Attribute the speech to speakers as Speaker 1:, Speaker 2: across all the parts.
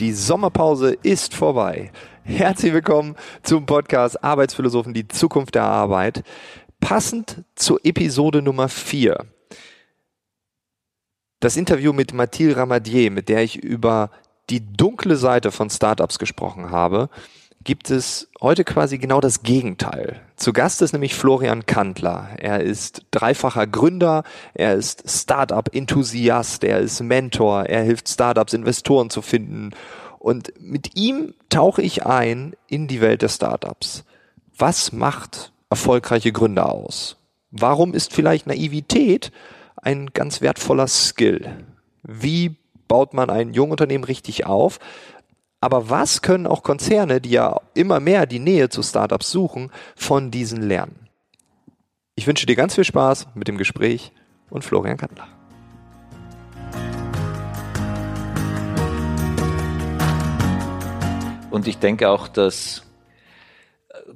Speaker 1: Die Sommerpause ist vorbei. Herzlich willkommen zum Podcast Arbeitsphilosophen, die Zukunft der Arbeit. Passend zur Episode Nummer 4. Das Interview mit Mathilde Ramadier, mit der ich über die dunkle Seite von Startups gesprochen habe, gibt es heute quasi genau das Gegenteil. Zu Gast ist nämlich Florian Kantler. Er ist dreifacher Gründer, er ist Startup-Enthusiast, er ist Mentor, er hilft Startups, Investoren zu finden. Und mit ihm tauche ich ein in die Welt der Startups. Was macht erfolgreiche Gründer aus? Warum ist vielleicht Naivität ein ganz wertvoller Skill? Wie baut man ein Jungunternehmen richtig auf? Aber was können auch Konzerne, die ja immer mehr die Nähe zu Startups suchen, von diesen lernen? Ich wünsche dir ganz viel Spaß mit dem Gespräch und Florian Kandler.
Speaker 2: Und ich denke auch, dass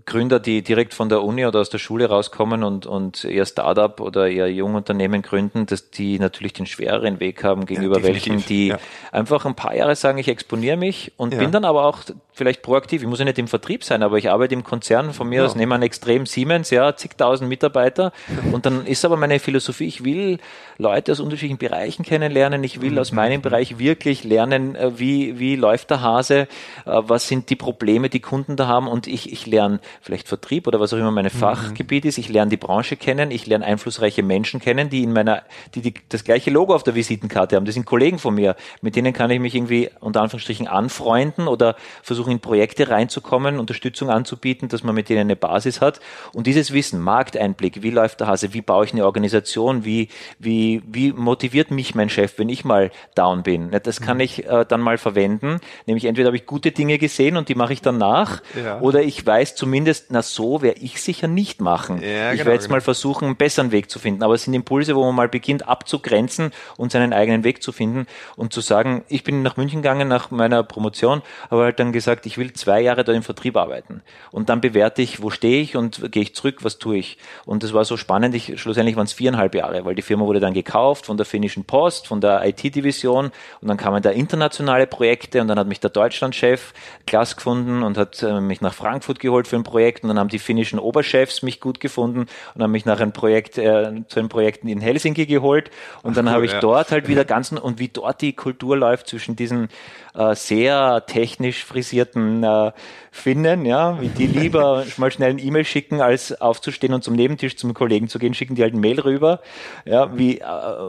Speaker 2: Gründer, die direkt von der Uni oder aus der Schule rauskommen und, und ihr Startup oder ihr Jungunternehmen gründen, dass die natürlich den schwereren Weg haben gegenüber ja, welchen, die ja. einfach ein paar Jahre sagen, ich exponiere mich und ja. bin dann aber auch vielleicht proaktiv. Ich muss ja nicht im Vertrieb sein, aber ich arbeite im Konzern von mir aus, nehme an extrem Siemens, ja, zigtausend Mitarbeiter und dann ist aber meine Philosophie, ich will Leute aus unterschiedlichen Bereichen kennenlernen, ich will mhm. aus meinem Bereich wirklich lernen, äh, wie, wie läuft der Hase, äh, was sind die Probleme, die Kunden da haben und ich, ich lerne vielleicht Vertrieb oder was auch immer mein mhm. Fachgebiet ist. Ich lerne die Branche kennen, ich lerne einflussreiche Menschen kennen, die in meiner, die, die das gleiche Logo auf der Visitenkarte haben. Das sind Kollegen von mir, mit denen kann ich mich irgendwie unter Anführungsstrichen anfreunden oder versuchen in Projekte reinzukommen, Unterstützung anzubieten, dass man mit denen eine Basis hat. Und dieses Wissen, Markteinblick, wie läuft der Hase, wie baue ich eine Organisation, wie, wie, wie motiviert mich mein Chef, wenn ich mal down bin. Das kann mhm. ich äh, dann mal verwenden. Nämlich entweder habe ich gute Dinge gesehen und die mache ich dann nach, ja. oder ich weiß zumindest, zumindest, na so werde ich sicher nicht machen. Ja, ich genau, werde jetzt genau. mal versuchen, einen besseren Weg zu finden. Aber es sind Impulse, wo man mal beginnt abzugrenzen und seinen eigenen Weg zu finden und zu sagen, ich bin nach München gegangen nach meiner Promotion, aber halt dann gesagt, ich will zwei Jahre dort im Vertrieb arbeiten. Und dann bewerte ich, wo stehe ich und gehe ich zurück, was tue ich. Und das war so spannend, ich, schlussendlich waren es viereinhalb Jahre, weil die Firma wurde dann gekauft von der finnischen Post, von der IT-Division und dann kamen da internationale Projekte und dann hat mich der Deutschlandchef Klaas gefunden und hat äh, mich nach Frankfurt geholt für ein Projekt und dann haben die finnischen Oberchefs mich gut gefunden und haben mich nach einem Projekt äh, zu einem Projekt in Helsinki geholt und dann cool, habe ich ja. dort halt wieder ganz und wie dort die Kultur läuft zwischen diesen äh, sehr technisch frisierten äh, Finnen, ja, wie die lieber mal schnell ein E-Mail schicken, als aufzustehen und zum Nebentisch zum Kollegen zu gehen, schicken die halt ein Mail rüber, ja, wie, äh,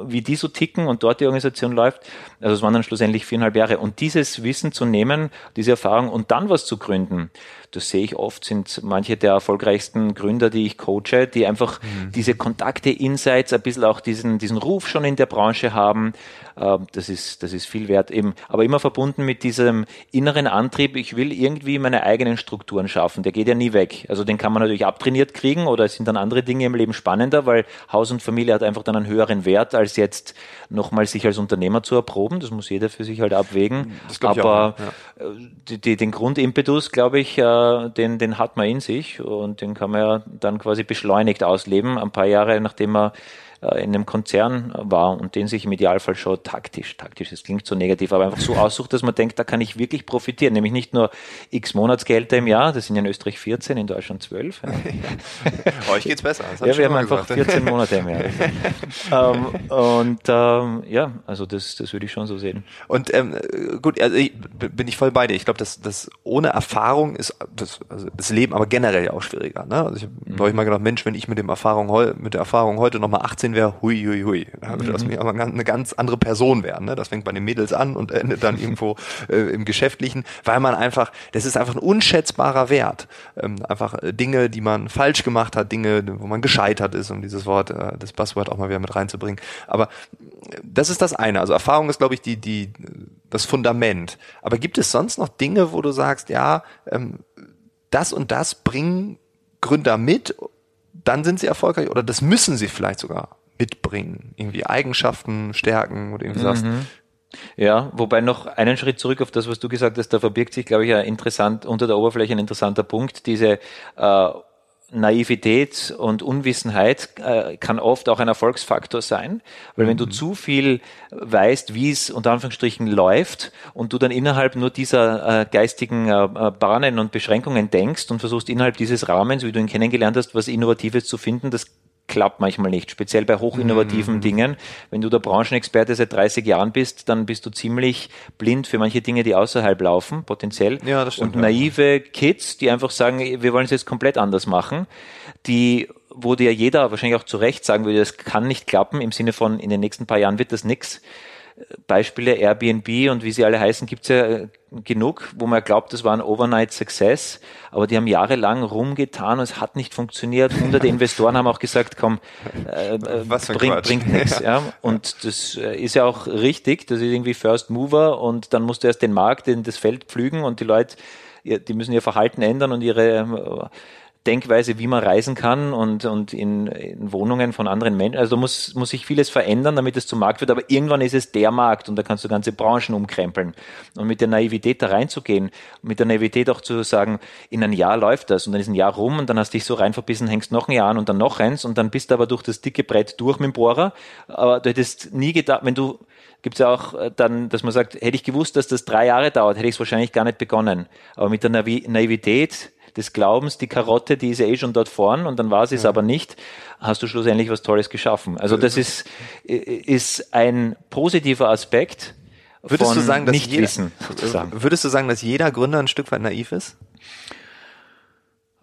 Speaker 2: wie die so ticken und dort die Organisation läuft. Also es waren dann schlussendlich viereinhalb Jahre. Und dieses Wissen zu nehmen, diese Erfahrung und dann was zu gründen, das sehe ich oft, sind manche der erfolgreichsten Gründer, die ich coache, die einfach mhm. diese Kontakte, Insights, ein bisschen auch diesen, diesen Ruf schon in der Branche haben. Ähm, das ist, das ist viel wert eben, aber immer verbunden mit diesem inneren Antrieb, ich will irgendwie meine eigenen Strukturen schaffen. Der geht ja nie weg. Also den kann man natürlich abtrainiert kriegen oder es sind dann andere Dinge im Leben spannender, weil Haus und Familie hat einfach dann einen höheren Wert, als jetzt nochmal sich als Unternehmer zu erproben. Das muss jeder für sich halt abwägen. aber auch, ja. Äh, die, die, den Grundimpetus, glaube ich, äh, den, den hat man in sich und den kann man ja dann quasi beschleunigt ausleben, ein paar Jahre nachdem man in einem Konzern war und den sich im Idealfall schon taktisch, taktisch, das klingt so negativ, aber einfach so aussucht, dass man denkt, da kann ich wirklich profitieren, nämlich nicht nur x Monatsgelder im Jahr, das sind ja in Österreich 14, in Deutschland 12.
Speaker 1: Ja. Euch geht's besser.
Speaker 2: ja, wir haben einfach 14 Monate im Jahr. ähm, und ähm, ja, also das, das würde ich schon so sehen.
Speaker 1: Und ähm, gut, also ich, bin ich voll bei dir. Ich glaube, dass das ohne Erfahrung ist das, also das Leben aber generell auch schwieriger. Ne? Also ich habe mhm. ich mal gedacht, Mensch, wenn ich mit dem Erfahrung mit der Erfahrung heute nochmal 18 wäre, hui, hui, hui. Da würde mhm. aus mir aber eine ganz andere Person werden. Ne? Das fängt bei den Mädels an und endet dann irgendwo äh, im Geschäftlichen, weil man einfach, das ist einfach ein unschätzbarer Wert. Ähm, einfach äh, Dinge, die man falsch gemacht hat, Dinge, wo man gescheitert ist, um dieses Wort, äh, das Buzzword auch mal wieder mit reinzubringen. Aber äh, das ist das eine. Also Erfahrung ist, glaube ich, die, die, das Fundament. Aber gibt es sonst noch Dinge, wo du sagst, ja, ähm, das und das bringen Gründer mit, dann sind sie erfolgreich oder das müssen sie vielleicht sogar mitbringen? Irgendwie Eigenschaften, Stärken oder irgendwie mhm. sagst,
Speaker 2: ja, wobei noch einen Schritt zurück auf das, was du gesagt hast, da verbirgt sich, glaube ich, ein interessant, unter der Oberfläche ein interessanter Punkt, diese äh, Naivität und Unwissenheit äh, kann oft auch ein Erfolgsfaktor sein, weil wenn du mhm. zu viel weißt, wie es unter Anführungsstrichen läuft und du dann innerhalb nur dieser äh, geistigen äh, äh, Bahnen und Beschränkungen denkst und versuchst innerhalb dieses Rahmens, wie du ihn kennengelernt hast, was Innovatives zu finden, das klappt manchmal nicht, speziell bei hochinnovativen mhm. Dingen. Wenn du der Branchenexperte seit 30 Jahren bist, dann bist du ziemlich blind für manche Dinge, die außerhalb laufen, potenziell. Ja, das stimmt. Und naive Kids, die einfach sagen, wir wollen es jetzt komplett anders machen, die wo dir jeder wahrscheinlich auch zu Recht sagen würde, das kann nicht klappen, im Sinne von, in den nächsten paar Jahren wird das nix Beispiele Airbnb und wie sie alle heißen, gibt's ja äh, genug, wo man glaubt, das war ein Overnight Success, aber die haben jahrelang rumgetan und es hat nicht funktioniert. Hunderte Investoren haben auch gesagt, komm, äh, äh bringt, bringt nichts. Ja. Und das äh, ist ja auch richtig, das ist irgendwie First Mover und dann musst du erst den Markt in das Feld pflügen und die Leute, die müssen ihr Verhalten ändern und ihre Denkweise, wie man reisen kann und, und in, in Wohnungen von anderen Menschen. Also muss, muss sich vieles verändern, damit es zum Markt wird, aber irgendwann ist es der Markt und da kannst du ganze Branchen umkrempeln. Und mit der Naivität da reinzugehen, mit der Naivität auch zu sagen, in ein Jahr läuft das und dann ist ein Jahr rum und dann hast du dich so rein verbissen, hängst noch ein Jahr an und dann noch eins und dann bist du aber durch das dicke Brett durch mit dem Bohrer. Aber du hättest nie gedacht, wenn du gibt es ja auch äh, dann, dass man sagt, hätte ich gewusst, dass das drei Jahre dauert, hätte ich es wahrscheinlich gar nicht begonnen. Aber mit der Naivität des Glaubens, die Karotte, die ist ja eh schon dort vorn und dann war sie es ja. aber nicht, hast du schlussendlich was Tolles geschaffen. Also das ist, ist ein positiver Aspekt.
Speaker 1: Würdest du sagen, dass
Speaker 2: jeder,
Speaker 1: würdest du sagen, dass jeder Gründer ein Stück weit naiv ist?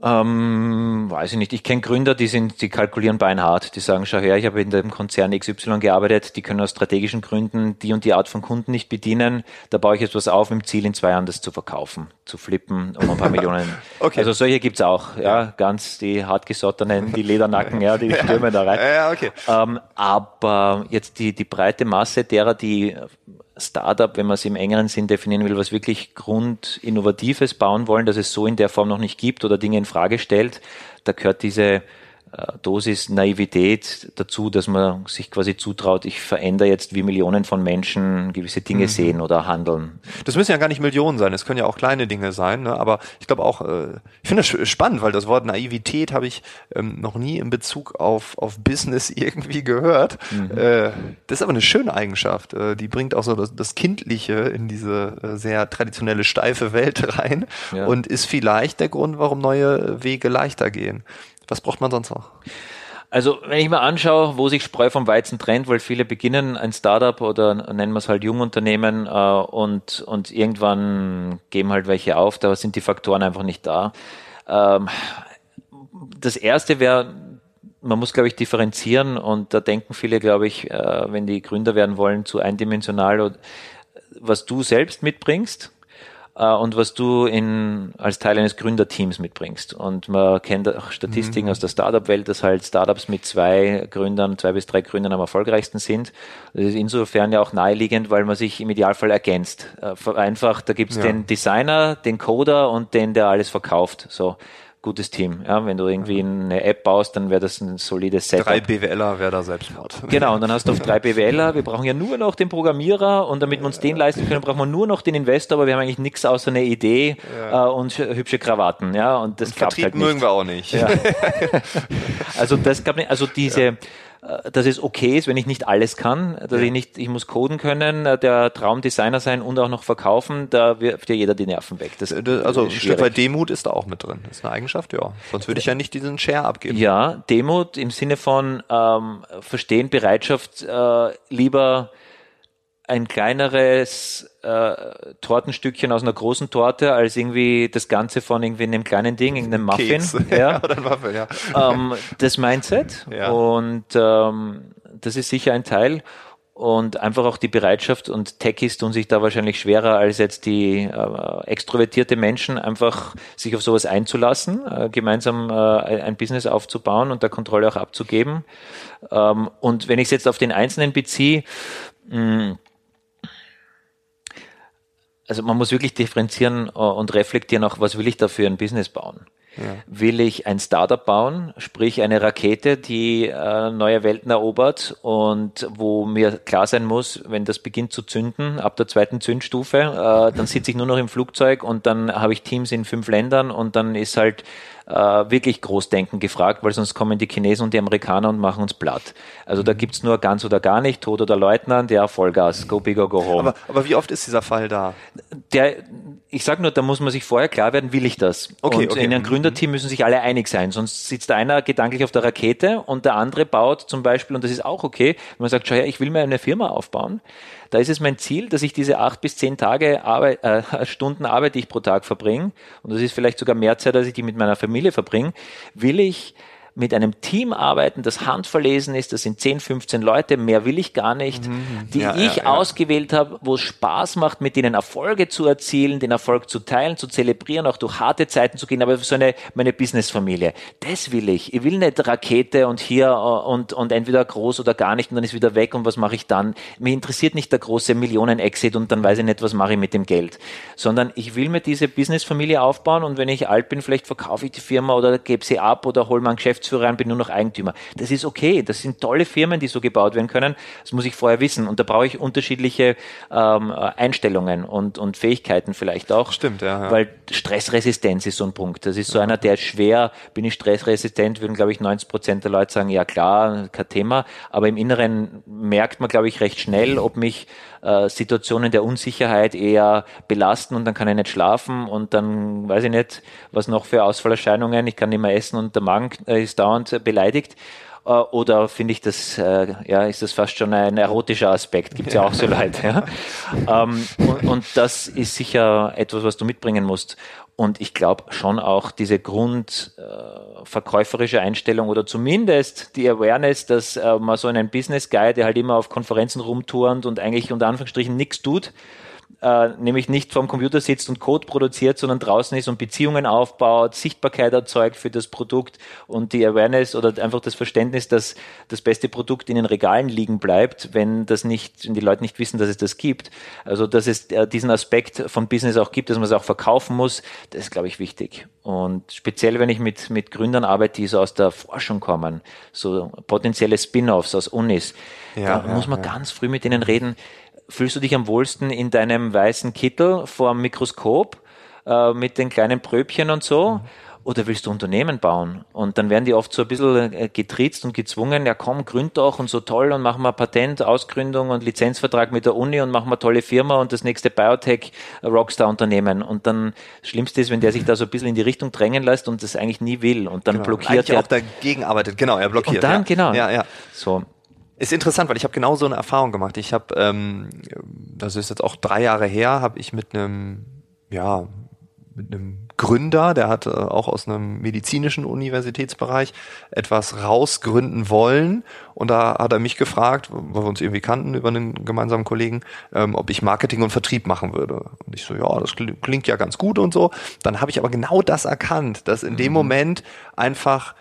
Speaker 2: Ähm, weiß ich nicht. Ich kenne Gründer, die sind, die kalkulieren beinhart. Die sagen, schau her, ich habe in dem Konzern XY gearbeitet, die können aus strategischen Gründen die und die Art von Kunden nicht bedienen. Da baue ich jetzt was auf mit dem Ziel, in zwei Jahren das zu verkaufen, zu flippen, um ein paar Millionen. okay. Also solche gibt's auch, ja, ganz die hartgesottenen, die Ledernacken, ja, die stürmen da rein. Ja, okay. Ähm, aber jetzt die, die breite Masse derer, die Startup, wenn man es im engeren Sinn definieren will, was wirklich Grundinnovatives bauen wollen, dass es so in der Form noch nicht gibt oder Dinge in Frage stellt, da gehört diese Dosis Naivität dazu, dass man sich quasi zutraut, ich verändere jetzt, wie Millionen von Menschen gewisse Dinge mhm. sehen oder handeln.
Speaker 1: Das müssen ja gar nicht Millionen sein, es können ja auch kleine Dinge sein, ne? aber ich glaube auch, äh, ich finde das spannend, weil das Wort Naivität habe ich ähm, noch nie in Bezug auf, auf Business irgendwie gehört. Mhm. Äh, das ist aber eine schöne Eigenschaft, äh, die bringt auch so das, das Kindliche in diese äh, sehr traditionelle, steife Welt rein ja. und ist vielleicht der Grund, warum neue Wege leichter gehen. Was braucht man sonst noch?
Speaker 2: Also wenn ich mir anschaue, wo sich Spreu vom Weizen trennt, weil viele beginnen ein Startup oder nennen wir es halt Jungunternehmen äh, und, und irgendwann geben halt welche auf, da sind die Faktoren einfach nicht da. Ähm, das erste wäre, man muss, glaube ich, differenzieren und da denken viele, glaube ich, äh, wenn die Gründer werden wollen, zu eindimensional, was du selbst mitbringst äh, und was du in, als Teil eines Gründerteams mitbringst. Und man kennt auch Statistiken mhm. aus der Startup-Welt, dass halt Startups mit zwei Gründern, zwei bis drei Gründern am erfolgreichsten sind. Das ist insofern ja auch naheliegend, weil man sich im Idealfall ergänzt. Äh, vereinfacht, da gibt's ja. den Designer, den Coder und den, der alles verkauft. So gutes Team. Ja, wenn du irgendwie eine App baust, dann wäre das ein solides Setup.
Speaker 1: Drei BWLer wäre da Selbstmord.
Speaker 2: Genau, und dann hast du auf drei BWLer. Wir brauchen ja nur noch den Programmierer und damit wir uns den leisten können, brauchen wir nur noch den Investor, aber wir haben eigentlich nichts außer eine Idee ja. äh, und hübsche Krawatten. Ja, und das und klappt Vertrieb halt nicht.
Speaker 1: mögen wir auch nicht. Ja.
Speaker 2: also das gab nicht, also diese dass es okay ist, wenn ich nicht alles kann, dass ja. ich nicht, ich muss coden können, der Traumdesigner sein und auch noch verkaufen, da wirft ja jeder die Nerven weg.
Speaker 1: Das, äh, also ein Stück weit Demut ist da auch mit drin. Das ist eine Eigenschaft, ja. Sonst würde ich ja nicht diesen Share abgeben.
Speaker 2: Ja, Demut im Sinne von ähm, Verstehen, Bereitschaft, äh, lieber ein kleineres äh, Tortenstückchen aus einer großen Torte als irgendwie das Ganze von irgendwie einem kleinen Ding, irgendeinem Muffin. Keks. Ja. Oder ein Muffin, ja. Ähm, das Mindset. Ja. Und ähm, das ist sicher ein Teil. Und einfach auch die Bereitschaft und Techies tun sich da wahrscheinlich schwerer als jetzt die äh, extrovertierte Menschen, einfach sich auf sowas einzulassen, äh, gemeinsam äh, ein Business aufzubauen und der Kontrolle auch abzugeben. Ähm, und wenn ich es jetzt auf den Einzelnen beziehe, mh, also man muss wirklich differenzieren äh, und reflektieren auch, was will ich da für ein Business bauen. Ja. Will ich ein Startup bauen, sprich eine Rakete, die äh, neue Welten erobert und wo mir klar sein muss, wenn das beginnt zu zünden, ab der zweiten Zündstufe, äh, dann sitze ich nur noch im Flugzeug und dann habe ich Teams in fünf Ländern und dann ist halt äh, wirklich Großdenken gefragt, weil sonst kommen die Chinesen und die Amerikaner und machen uns platt. Also da gibt's nur ganz oder gar nicht, Tod oder Leutnant, ja, Vollgas, go big or go home.
Speaker 1: Aber, aber wie oft ist dieser Fall da?
Speaker 2: Der, ich sage nur, da muss man sich vorher klar werden, will ich das?
Speaker 1: Okay,
Speaker 2: und
Speaker 1: okay.
Speaker 2: in einem Gründerteam müssen sich alle einig sein, sonst sitzt einer gedanklich auf der Rakete und der andere baut zum Beispiel, und das ist auch okay, wenn man sagt, schau her, ich will mir eine Firma aufbauen, da ist es mein Ziel, dass ich diese acht bis zehn Tage Arbeit, äh, Stunden Arbeit, die ich pro Tag verbringe, und das ist vielleicht sogar mehr Zeit, als ich die mit meiner Familie verbringe, will ich mit einem Team arbeiten, das handverlesen ist, das sind 10, 15 Leute, mehr will ich gar nicht, mhm. die ja, ich ja, ausgewählt habe, wo es Spaß macht, mit denen Erfolge zu erzielen, den Erfolg zu teilen, zu zelebrieren, auch durch harte Zeiten zu gehen, aber so eine, meine Businessfamilie. Das will ich. Ich will nicht Rakete und hier äh, und, und entweder groß oder gar nicht und dann ist wieder weg und was mache ich dann? Mir interessiert nicht der große Millionen-Exit und dann weiß ich nicht, was mache ich mit dem Geld, sondern ich will mir diese Businessfamilie aufbauen und wenn ich alt bin, vielleicht verkaufe ich die Firma oder gebe sie ab oder hole mein Geschäft Geschäftsführer an, bin nur noch Eigentümer. Das ist okay. Das sind tolle Firmen, die so gebaut werden können. Das muss ich vorher wissen. Und da brauche ich unterschiedliche ähm, Einstellungen und, und Fähigkeiten vielleicht auch.
Speaker 1: Stimmt, ja,
Speaker 2: ja. Weil Stressresistenz ist so ein Punkt. Das ist so einer, der ist schwer, bin ich stressresistent, würden, glaube ich, 90 Prozent der Leute sagen, ja klar, kein Thema. Aber im Inneren merkt man, glaube ich, recht schnell, ob mich äh, Situationen der Unsicherheit eher belasten und dann kann ich nicht schlafen und dann weiß ich nicht, was noch für Ausfallerscheinungen, ich kann nicht mehr essen und der Magen äh, ist dauernd beleidigt. Äh, oder finde ich das, äh, ja, ist das fast schon ein erotischer Aspekt? Gibt es ja auch so Leute. Ja? Ähm, und, und das ist sicher etwas, was du mitbringen musst. Und ich glaube schon auch diese grundverkäuferische äh, Einstellung oder zumindest die Awareness, dass äh, man so einen Business Guy, der halt immer auf Konferenzen rumturnt und eigentlich unter Anführungsstrichen nichts tut, äh, nämlich nicht vorm Computer sitzt und Code produziert, sondern draußen ist und Beziehungen aufbaut, Sichtbarkeit erzeugt für das Produkt und die Awareness oder einfach das Verständnis, dass das beste Produkt in den Regalen liegen bleibt, wenn das nicht, wenn die Leute nicht wissen, dass es das gibt. Also, dass es äh, diesen Aspekt von Business auch gibt, dass man es auch verkaufen muss, das ist, glaube ich, wichtig. Und speziell, wenn ich mit, mit Gründern arbeite, die so aus der Forschung kommen, so potenzielle Spin-offs aus Unis, ja, da ja, muss man ja. ganz früh mit denen reden, fühlst du dich am wohlsten in deinem weißen Kittel vor dem Mikroskop äh, mit den kleinen Pröbchen und so? Mhm. Oder willst du Unternehmen bauen? Und dann werden die oft so ein bisschen äh, getriezt und gezwungen, ja komm, gründ doch und so toll und machen wir Patent, Ausgründung und Lizenzvertrag mit der Uni und machen wir tolle Firma und das nächste Biotech-Rockstar-Unternehmen. Und dann, das Schlimmste ist, wenn der sich da so ein bisschen in die Richtung drängen lässt und das eigentlich nie will und dann
Speaker 1: genau.
Speaker 2: blockiert
Speaker 1: er. auch dagegen arbeitet, genau, er blockiert.
Speaker 2: Und dann,
Speaker 1: ja.
Speaker 2: genau.
Speaker 1: Ja, ja.
Speaker 2: So.
Speaker 1: Ist interessant, weil ich habe genau so eine Erfahrung gemacht. Ich habe, ähm, das ist jetzt auch drei Jahre her, habe ich mit einem, ja, mit einem Gründer, der hat äh, auch aus einem medizinischen Universitätsbereich etwas rausgründen wollen. Und da hat er mich gefragt, weil wir uns irgendwie kannten über einen gemeinsamen Kollegen, ähm, ob ich Marketing und Vertrieb machen würde. Und ich so, ja, das klingt ja ganz gut und so. Dann habe ich aber genau das erkannt, dass in dem mhm. Moment einfach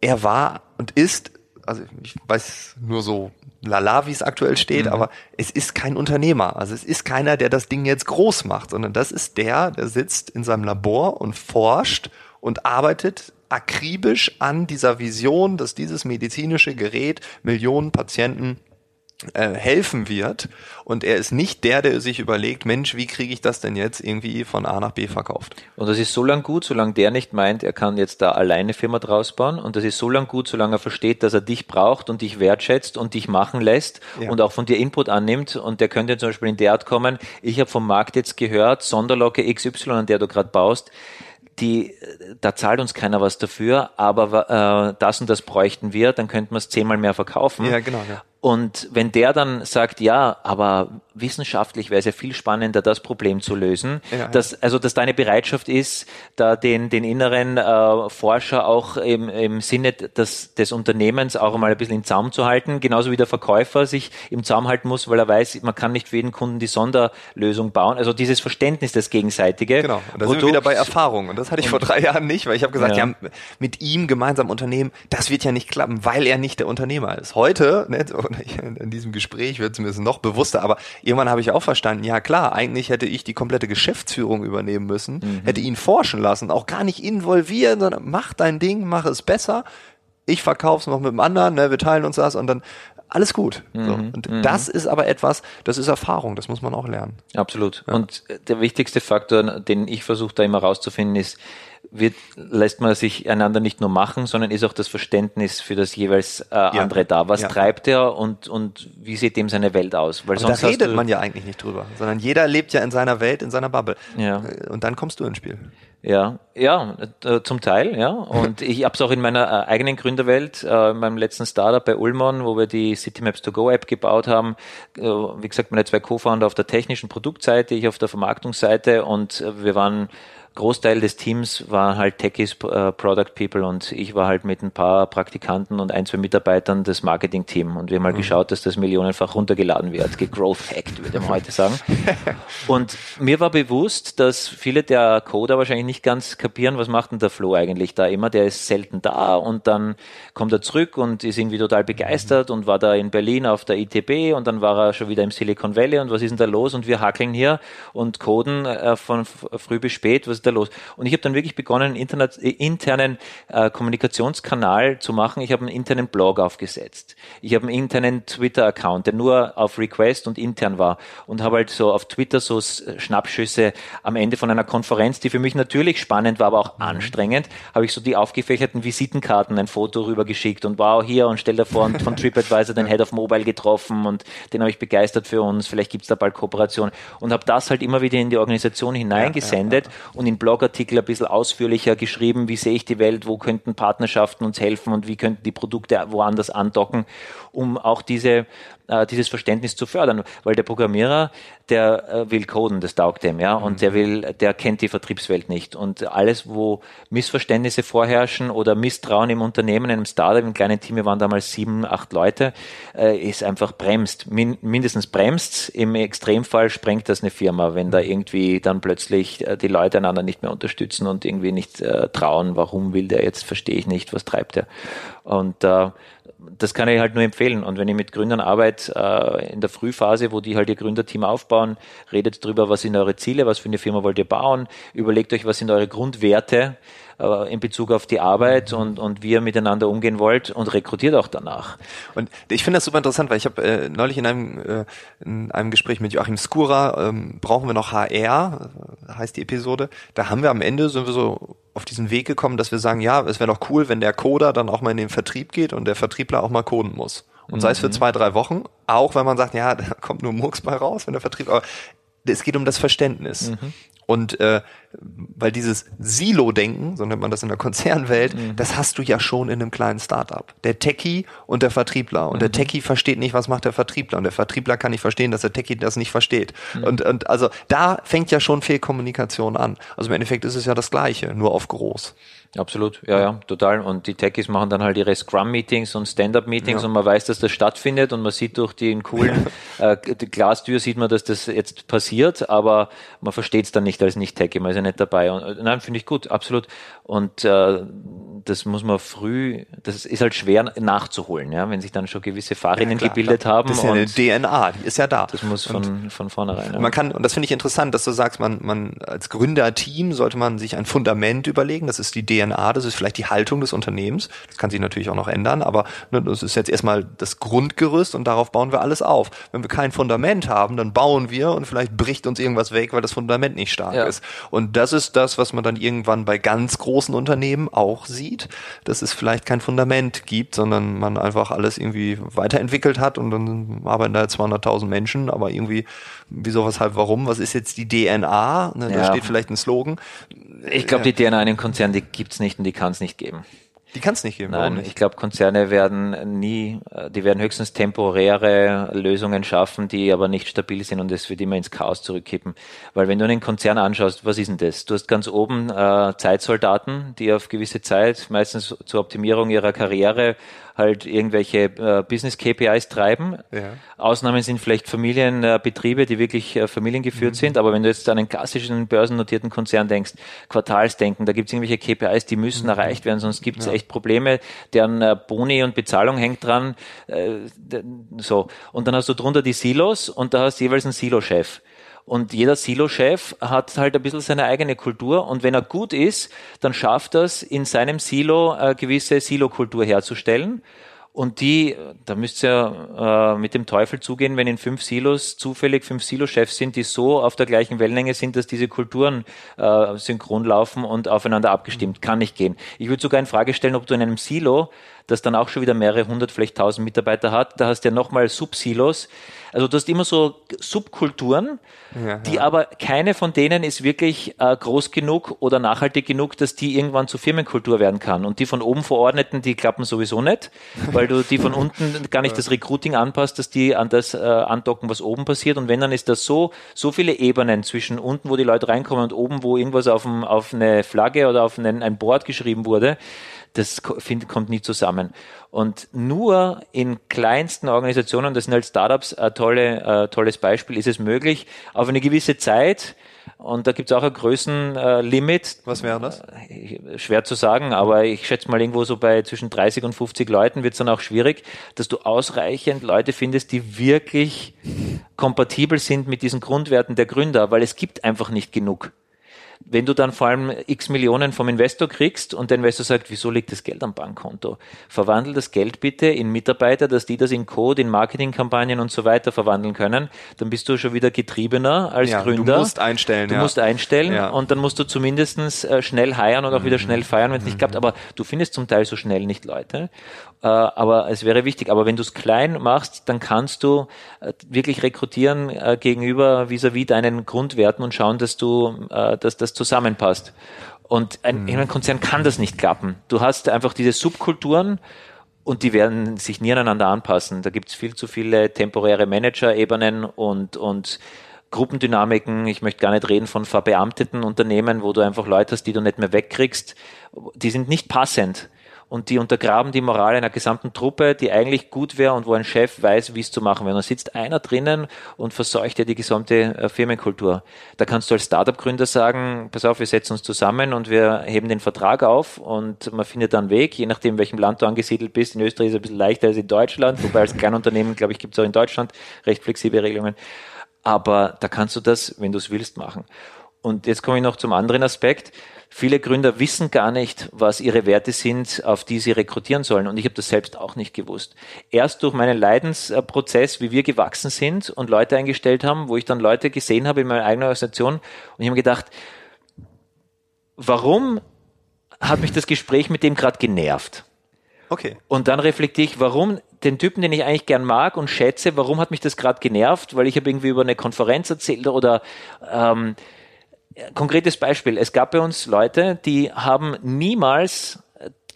Speaker 1: er war und ist also ich weiß nur so lala, wie es aktuell steht, mhm. aber es ist kein Unternehmer. Also es ist keiner, der das Ding jetzt groß macht, sondern das ist der, der sitzt in seinem Labor und forscht und arbeitet akribisch an dieser Vision, dass dieses medizinische Gerät Millionen Patienten äh, helfen wird und er ist nicht der, der sich überlegt, Mensch, wie kriege ich das denn jetzt irgendwie von A nach B verkauft?
Speaker 2: Und das ist so lang gut, solange der nicht meint, er kann jetzt da alleine Firma draus bauen und das ist so lang gut, solange er versteht, dass er dich braucht und dich wertschätzt und dich machen lässt ja. und auch von dir Input annimmt und der könnte zum Beispiel in der Art kommen, ich habe vom Markt jetzt gehört, Sonderlocke XY, an der du gerade baust, die, da zahlt uns keiner was dafür, aber äh, das und das bräuchten wir, dann könnten wir es zehnmal mehr verkaufen.
Speaker 1: Ja, genau. Ja.
Speaker 2: Und wenn der dann sagt, ja, aber wissenschaftlich wäre es ja viel spannender, das Problem zu lösen, ja, dass, also dass deine Bereitschaft ist, da den, den inneren äh, Forscher auch im, im Sinne des, des Unternehmens auch einmal ein bisschen im Zaum zu halten, genauso wie der Verkäufer sich im Zaum halten muss, weil er weiß, man kann nicht für jeden Kunden die Sonderlösung bauen. Also dieses Verständnis, das gegenseitige.
Speaker 1: Genau, und da sind wir wieder bei Erfahrung. Und das hatte ich vor drei Jahren nicht, weil ich habe gesagt, ja. ja. mit ihm gemeinsam Unternehmen, das wird ja nicht klappen, weil er nicht der Unternehmer ist. Heute, ne, in diesem Gespräch wird es mir noch bewusster, aber irgendwann habe ich auch verstanden, ja klar, eigentlich hätte ich die komplette Geschäftsführung übernehmen müssen, mhm. hätte ihn forschen lassen, auch gar nicht involvieren, sondern mach dein Ding, mach es besser. Ich verkauf's noch mit dem anderen, ne, wir teilen uns das und dann alles gut. Mhm, so. Und mhm. das ist aber etwas, das ist Erfahrung, das muss man auch lernen.
Speaker 2: Absolut. Ja. Und der wichtigste Faktor, den ich versuche da immer rauszufinden, ist, wird, lässt man sich einander nicht nur machen, sondern ist auch das Verständnis für das jeweils äh, andere ja. da. Was ja. treibt er und, und wie sieht dem seine Welt aus?
Speaker 1: Weil Aber sonst da redet man ja eigentlich nicht drüber, sondern jeder lebt ja in seiner Welt, in seiner Bubble.
Speaker 2: Ja.
Speaker 1: Und dann kommst du ins Spiel.
Speaker 2: Ja, ja, äh, zum Teil, ja. Und ich habe es auch in meiner äh, eigenen Gründerwelt, äh, in meinem letzten Startup bei Ulmon, wo wir die Citymaps to Go App gebaut haben. Wie gesagt, meine zwei Co-Founder auf der technischen Produktseite, ich auf der Vermarktungsseite und wir waren Großteil des Teams war halt Techies, äh, Product People und ich war halt mit ein paar Praktikanten und ein, zwei Mitarbeitern das Marketing-Team und wir haben mal mhm. geschaut, dass das millionenfach runtergeladen wird, gegrowth hacked, würde man heute sagen. und mir war bewusst, dass viele der Coder wahrscheinlich nicht ganz kapieren, was macht denn der Flo eigentlich da immer, der ist selten da und dann kommt er zurück und ist irgendwie total begeistert und war da in Berlin auf der ITB und dann war er schon wieder im Silicon Valley und was ist denn da los und wir hackeln hier und coden äh, von früh bis spät, was da los? Und ich habe dann wirklich begonnen, einen äh, internen äh, Kommunikationskanal zu machen. Ich habe einen internen Blog aufgesetzt. Ich habe einen internen Twitter-Account, der nur auf Request und intern war und habe halt so auf Twitter so Schnappschüsse am Ende von einer Konferenz, die für mich natürlich spannend war, aber auch mhm. anstrengend, habe ich so die aufgefächerten Visitenkarten ein Foto rübergeschickt und wow, hier und stell dir vor, und von TripAdvisor den Head of Mobile getroffen und den habe ich begeistert für uns, vielleicht gibt es da bald Kooperation und habe das halt immer wieder in die Organisation hineingesendet ja, ja, ja. und in den Blogartikel ein bisschen ausführlicher geschrieben, wie sehe ich die Welt, wo könnten Partnerschaften uns helfen und wie könnten die Produkte woanders andocken, um auch diese äh, dieses Verständnis zu fördern, weil der Programmierer, der äh, will coden, das taugt dem, ja, und mhm. der will, der kennt die Vertriebswelt nicht und alles, wo Missverständnisse vorherrschen oder Misstrauen im Unternehmen, in einem Startup, im kleinen Team, wir waren damals sieben, acht Leute, äh, ist einfach bremst, Min mindestens bremst, im Extremfall sprengt das eine Firma, wenn da irgendwie dann plötzlich äh, die Leute einander nicht mehr unterstützen und irgendwie nicht äh, trauen, warum will der jetzt, verstehe ich nicht, was treibt er. Und äh, das kann ich halt nur empfehlen. Und wenn ich mit Gründern arbeite, äh, in der Frühphase, wo die halt ihr Gründerteam aufbauen, redet drüber, was sind eure Ziele, was für eine Firma wollt ihr bauen, überlegt euch, was sind eure Grundwerte äh, in Bezug auf die Arbeit und, und wie ihr miteinander umgehen wollt und rekrutiert auch danach.
Speaker 1: Und ich finde das super interessant, weil ich habe äh, neulich in einem, äh, in einem Gespräch mit Joachim Skura, ähm, brauchen wir noch HR, heißt die Episode, da haben wir am Ende, sind wir so auf diesen Weg gekommen, dass wir sagen, ja, es wäre doch cool, wenn der Coder dann auch mal in den Vertrieb geht und der Vertriebler auch mal coden muss. Und mhm. sei es für mhm. zwei, drei Wochen, auch wenn man sagt, ja, da kommt nur Murks bei raus, wenn der Vertrieb, aber es geht um das Verständnis. Mhm. Und äh, weil dieses Silo-Denken, so nennt man das in der Konzernwelt, mhm. das hast du ja schon in einem kleinen Startup. Der Techie und der Vertriebler. Und mhm. der Techie versteht nicht, was macht der Vertriebler. Und der Vertriebler kann nicht verstehen, dass der Techie das nicht versteht. Mhm. Und, und also da fängt ja schon Fehlkommunikation an. Also im Endeffekt ist es ja das Gleiche, nur auf groß.
Speaker 2: Absolut, ja, ja, total. Und die Techies machen dann halt ihre Scrum-Meetings und Stand-Up-Meetings ja. und man weiß, dass das stattfindet und man sieht durch den coolen äh, die Glastür sieht man, dass das jetzt passiert, aber man versteht es dann nicht als Nicht-Techie, man ist ja nicht dabei. Und, äh, nein, finde ich gut, absolut. Und äh, das muss man früh, das ist halt schwer nachzuholen, ja, wenn sich dann schon gewisse Fahrerinnen ja, gebildet klar. haben.
Speaker 1: Das ist ja eine DNA, die ist ja da.
Speaker 2: Das muss von, und von vornherein. Ja.
Speaker 1: Man kann, und das finde ich interessant, dass du sagst, man, man als Gründerteam sollte man sich ein Fundament überlegen, das ist die DNA, das ist vielleicht die Haltung des Unternehmens. Das kann sich natürlich auch noch ändern, aber ne, das ist jetzt erstmal das Grundgerüst und darauf bauen wir alles auf. Wenn wir kein Fundament haben, dann bauen wir und vielleicht bricht uns irgendwas weg, weil das Fundament nicht stark ja. ist. Und das ist das, was man dann irgendwann bei ganz großen Unternehmen auch sieht, dass es vielleicht kein Fundament gibt, sondern man einfach alles irgendwie weiterentwickelt hat und dann arbeiten da 200.000 Menschen, aber irgendwie, wieso, weshalb, warum, was ist jetzt die DNA? Ne, da ja. steht vielleicht ein Slogan.
Speaker 2: Ich glaube, die DNA in einem Konzern, die gibt's nicht und die kann es nicht geben.
Speaker 1: Die kann es nicht geben.
Speaker 2: Nein, nicht? ich glaube, Konzerne werden nie, äh, die werden höchstens temporäre Lösungen schaffen, die aber nicht stabil sind und es wird immer ins Chaos zurückkippen. Weil wenn du einen Konzern anschaust, was ist denn das? Du hast ganz oben äh, Zeitsoldaten, die auf gewisse Zeit, meistens zur Optimierung ihrer Karriere, halt irgendwelche äh, Business KPIs treiben. Ja. Ausnahmen sind vielleicht Familienbetriebe, die wirklich äh, familiengeführt mhm. sind. Aber wenn du jetzt an einen klassischen börsennotierten Konzern denkst, Quartalsdenken, da gibt es irgendwelche KPIs, die müssen mhm. erreicht werden, sonst gibt es ja. echt Probleme, deren äh, Boni und Bezahlung hängt dran. Äh, so. Und dann hast du drunter die Silos und da hast du jeweils einen Silo-Chef. Und jeder Silo-Chef hat halt ein bisschen seine eigene Kultur. Und wenn er gut ist, dann schafft er es, in seinem Silo eine gewisse Silo-Kultur herzustellen. Und die, da müsst ihr äh, mit dem Teufel zugehen, wenn in fünf Silos zufällig fünf Silo-Chefs sind, die so auf der gleichen Wellenlänge sind, dass diese Kulturen äh, synchron laufen und aufeinander abgestimmt. Kann nicht gehen. Ich würde sogar in Frage stellen, ob du in einem Silo das dann auch schon wieder mehrere hundert, vielleicht tausend Mitarbeiter hat. Da hast du ja nochmal Subsilos. Also du hast immer so Subkulturen, ja, die ja. aber keine von denen ist wirklich äh, groß genug oder nachhaltig genug, dass die irgendwann zur Firmenkultur werden kann. Und die von oben Verordneten, die klappen sowieso nicht, weil du die von unten gar nicht das Recruiting anpasst, dass die an das äh, andocken, was oben passiert. Und wenn, dann ist das so, so viele Ebenen zwischen unten, wo die Leute reinkommen und oben, wo irgendwas auf, dem, auf eine Flagge oder auf einen, ein Board geschrieben wurde, das find, kommt nie zusammen. Und nur in kleinsten Organisationen, das sind halt Startups ein tolle, äh, tolles Beispiel, ist es möglich, auf eine gewisse Zeit, und da gibt es auch ein Größenlimit.
Speaker 1: Was wäre das?
Speaker 2: Äh, schwer zu sagen, aber ich schätze mal irgendwo so bei zwischen 30 und 50 Leuten wird es dann auch schwierig, dass du ausreichend Leute findest, die wirklich kompatibel sind mit diesen Grundwerten der Gründer, weil es gibt einfach nicht genug wenn du dann vor allem x Millionen vom Investor kriegst und der Investor sagt, wieso liegt das Geld am Bankkonto? Verwandel das Geld bitte in Mitarbeiter, dass die das in Code, in Marketingkampagnen und so weiter verwandeln können. Dann bist du schon wieder getriebener als ja, Gründer.
Speaker 1: Du musst einstellen.
Speaker 2: Du ja. musst einstellen ja. und dann musst du zumindestens äh, schnell heiern und auch wieder schnell feiern, wenn es nicht klappt. Aber du findest zum Teil so schnell nicht Leute. Äh, aber es wäre wichtig. Aber wenn du es klein machst, dann kannst du äh, wirklich rekrutieren gegenüber vis-à-vis -vis deinen Grundwerten und schauen, dass du, dass das zusammenpasst. Und ein, mhm. ein Konzern kann das nicht klappen. Du hast einfach diese Subkulturen und die werden sich nie aneinander anpassen. Da gibt es viel zu viele temporäre Manager-Ebenen und, und Gruppendynamiken. Ich möchte gar nicht reden von verbeamteten Unternehmen, wo du einfach Leute hast, die du nicht mehr wegkriegst. Die sind nicht passend und die untergraben die Moral einer gesamten Truppe, die eigentlich gut wäre und wo ein Chef weiß, wie es zu machen wäre. Und da sitzt einer drinnen und verseucht ja die gesamte äh, Firmenkultur. Da kannst du als Startup-Gründer sagen, pass auf, wir setzen uns zusammen und wir heben den Vertrag auf und man findet dann einen Weg, je nachdem, in welchem Land du angesiedelt bist. In Österreich ist es ein bisschen leichter als in Deutschland, wobei als Kleinunternehmen, glaube ich, gibt es auch in Deutschland recht flexible Regelungen. Aber da kannst du das, wenn du es willst, machen. Und jetzt komme ich noch zum anderen Aspekt. Viele Gründer wissen gar nicht, was ihre Werte sind, auf die sie rekrutieren sollen. Und ich habe das selbst auch nicht gewusst. Erst durch meinen Leidensprozess, wie wir gewachsen sind und Leute eingestellt haben, wo ich dann Leute gesehen habe in meiner eigenen Organisation und ich habe mir gedacht, warum hat mich das Gespräch mit dem gerade genervt?
Speaker 1: Okay.
Speaker 2: Und dann reflektiere ich, warum den Typen, den ich eigentlich gern mag und schätze, warum hat mich das gerade genervt? Weil ich habe irgendwie über eine Konferenz erzählt oder ähm, Konkretes Beispiel. Es gab bei uns Leute, die haben niemals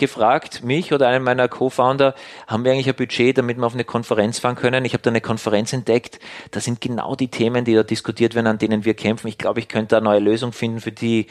Speaker 2: gefragt, mich oder einen meiner Co-Founder, haben wir eigentlich ein Budget, damit wir auf eine Konferenz fahren können? Ich habe da eine Konferenz entdeckt. Da sind genau die Themen, die da diskutiert werden, an denen wir kämpfen. Ich glaube, ich könnte da neue Lösung finden für die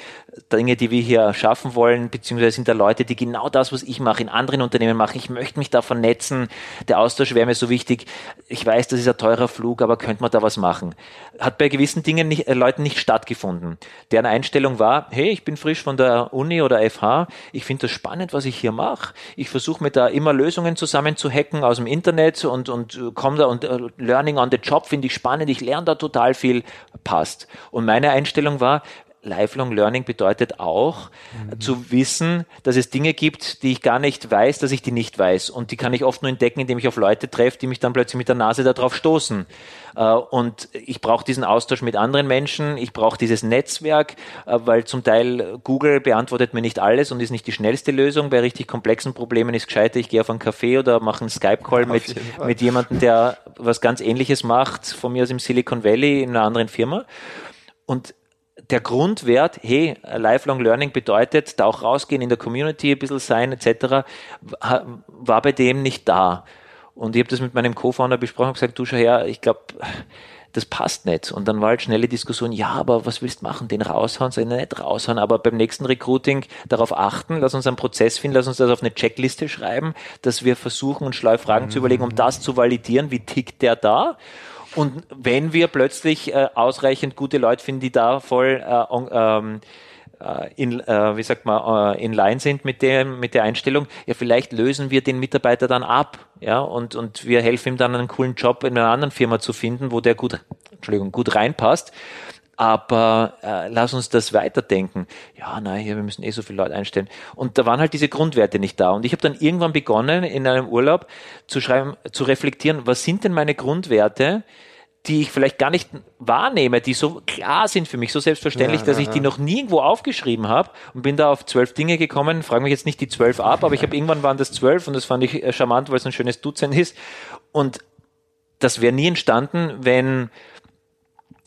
Speaker 2: Dinge, die wir hier schaffen wollen, beziehungsweise sind da Leute, die genau das, was ich mache, in anderen Unternehmen machen. Ich möchte mich da vernetzen. Der Austausch wäre mir so wichtig. Ich weiß, das ist ein teurer Flug, aber könnte man da was machen? Hat bei gewissen Dingen nicht, äh, Leuten nicht stattgefunden. Deren Einstellung war, hey, ich bin frisch von der Uni oder FH. Ich finde das spannend, was ich hier mache. Ich versuche mir da immer Lösungen zusammen zu hacken aus dem Internet und, und äh, komme da und uh, Learning on the Job finde ich spannend. Ich lerne da total viel. Passt. Und meine Einstellung war, Lifelong Learning bedeutet auch mhm. zu wissen, dass es Dinge gibt, die ich gar nicht weiß, dass ich die nicht weiß. Und die kann ich oft nur entdecken, indem ich auf Leute treffe, die mich dann plötzlich mit der Nase darauf stoßen. Äh, und ich brauche diesen Austausch mit anderen Menschen, ich brauche dieses Netzwerk, äh, weil zum Teil Google beantwortet mir nicht alles und ist nicht die schnellste Lösung. Bei richtig komplexen Problemen ist gescheiter, ich gehe auf einen Café oder mache einen Skype-Call mit, mit jemandem, der was ganz ähnliches macht, von mir aus im Silicon Valley in einer anderen Firma. Und der Grundwert, hey, Lifelong Learning bedeutet, da auch rausgehen, in der Community ein bisschen sein, etc., war bei dem nicht da. Und ich habe das mit meinem Co-Founder besprochen und gesagt, du schau her, ich glaube, das passt nicht. Und dann war halt schnelle Diskussion, ja, aber was willst du machen? Den raushauen, ich nicht raushauen, aber beim nächsten Recruiting darauf achten, lass uns einen Prozess finden, lass uns das auf eine Checkliste schreiben, dass wir versuchen, uns schlaue Fragen mhm. zu überlegen, um das zu validieren, wie tickt der da? Und wenn wir plötzlich äh, ausreichend gute Leute finden, die da voll äh, ähm, äh, in, äh, wie sagt man, äh, in line sind mit dem, mit der Einstellung, ja, vielleicht lösen wir den Mitarbeiter dann ab, ja, und, und wir helfen ihm dann einen coolen Job in einer anderen Firma zu finden, wo der gut, Entschuldigung, gut reinpasst. Aber äh, lass uns das weiterdenken. Ja, nein, wir müssen eh so viele Leute einstellen. Und da waren halt diese Grundwerte nicht da. Und ich habe dann irgendwann begonnen, in einem Urlaub zu schreiben, zu reflektieren, was sind denn meine Grundwerte, die ich vielleicht gar nicht wahrnehme, die so klar sind für mich, so selbstverständlich, ja, dass ja, ich die noch nie irgendwo aufgeschrieben habe und bin da auf zwölf Dinge gekommen. Frage mich jetzt nicht die zwölf ab, aber ich habe irgendwann waren das zwölf und das fand ich äh, charmant, weil es ein schönes Dutzend ist. Und das wäre nie entstanden, wenn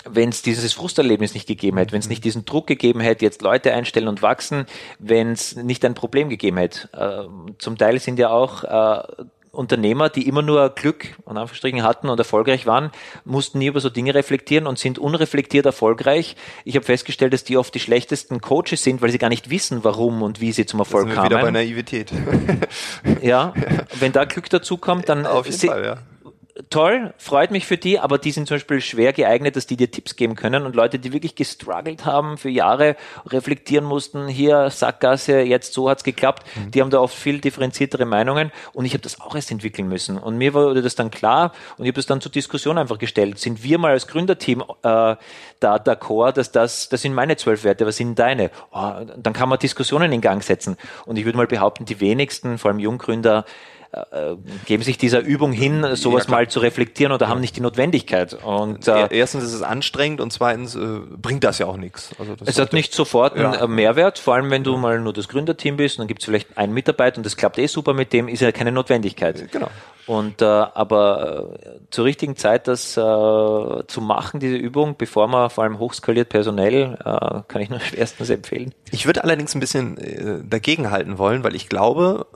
Speaker 2: wenn es dieses Frusterlebnis nicht gegeben hätte, wenn es nicht diesen Druck gegeben hätte, jetzt Leute einstellen und wachsen, wenn es nicht ein Problem gegeben hätte. Äh, zum Teil sind ja auch äh, Unternehmer, die immer nur Glück und Anführungsstrichen hatten und erfolgreich waren, mussten nie über so Dinge reflektieren und sind unreflektiert erfolgreich. Ich habe festgestellt, dass die oft die schlechtesten Coaches sind, weil sie gar nicht wissen, warum und wie sie zum Erfolg
Speaker 1: sind
Speaker 2: kamen.
Speaker 1: Wieder bei Naivität.
Speaker 2: ja, wenn da Glück dazu kommt, dann
Speaker 1: Auf jeden Fall, ja
Speaker 2: toll, freut mich für die, aber die sind zum Beispiel schwer geeignet, dass die dir Tipps geben können und Leute, die wirklich gestruggelt haben für Jahre, reflektieren mussten, hier Sackgasse, jetzt so hat's geklappt, mhm. die haben da oft viel differenziertere Meinungen und ich habe das auch erst entwickeln müssen und mir wurde das dann klar und ich habe das dann zur Diskussion einfach gestellt. Sind wir mal als Gründerteam äh, da d'accord, dass das, das sind meine zwölf Werte, was sind deine? Oh, dann kann man Diskussionen in Gang setzen und ich würde mal behaupten, die wenigsten, vor allem Junggründer, äh, geben sich dieser Übung hin, sowas ja, mal zu reflektieren oder haben nicht die Notwendigkeit. Und
Speaker 1: äh, erstens ist es anstrengend und zweitens äh, bringt das ja auch nichts.
Speaker 2: Also es hat nicht sofort einen ja. Mehrwert, vor allem wenn du mal nur das Gründerteam bist, und dann gibt es vielleicht einen Mitarbeiter und das klappt eh super mit dem, ist ja keine Notwendigkeit.
Speaker 1: Genau.
Speaker 2: Und äh, aber äh, zur richtigen Zeit das äh, zu machen, diese Übung, bevor man vor allem hochskaliert personell, äh, kann ich nur schwerstens empfehlen.
Speaker 1: Ich würde allerdings ein bisschen äh, dagegenhalten wollen, weil ich glaube,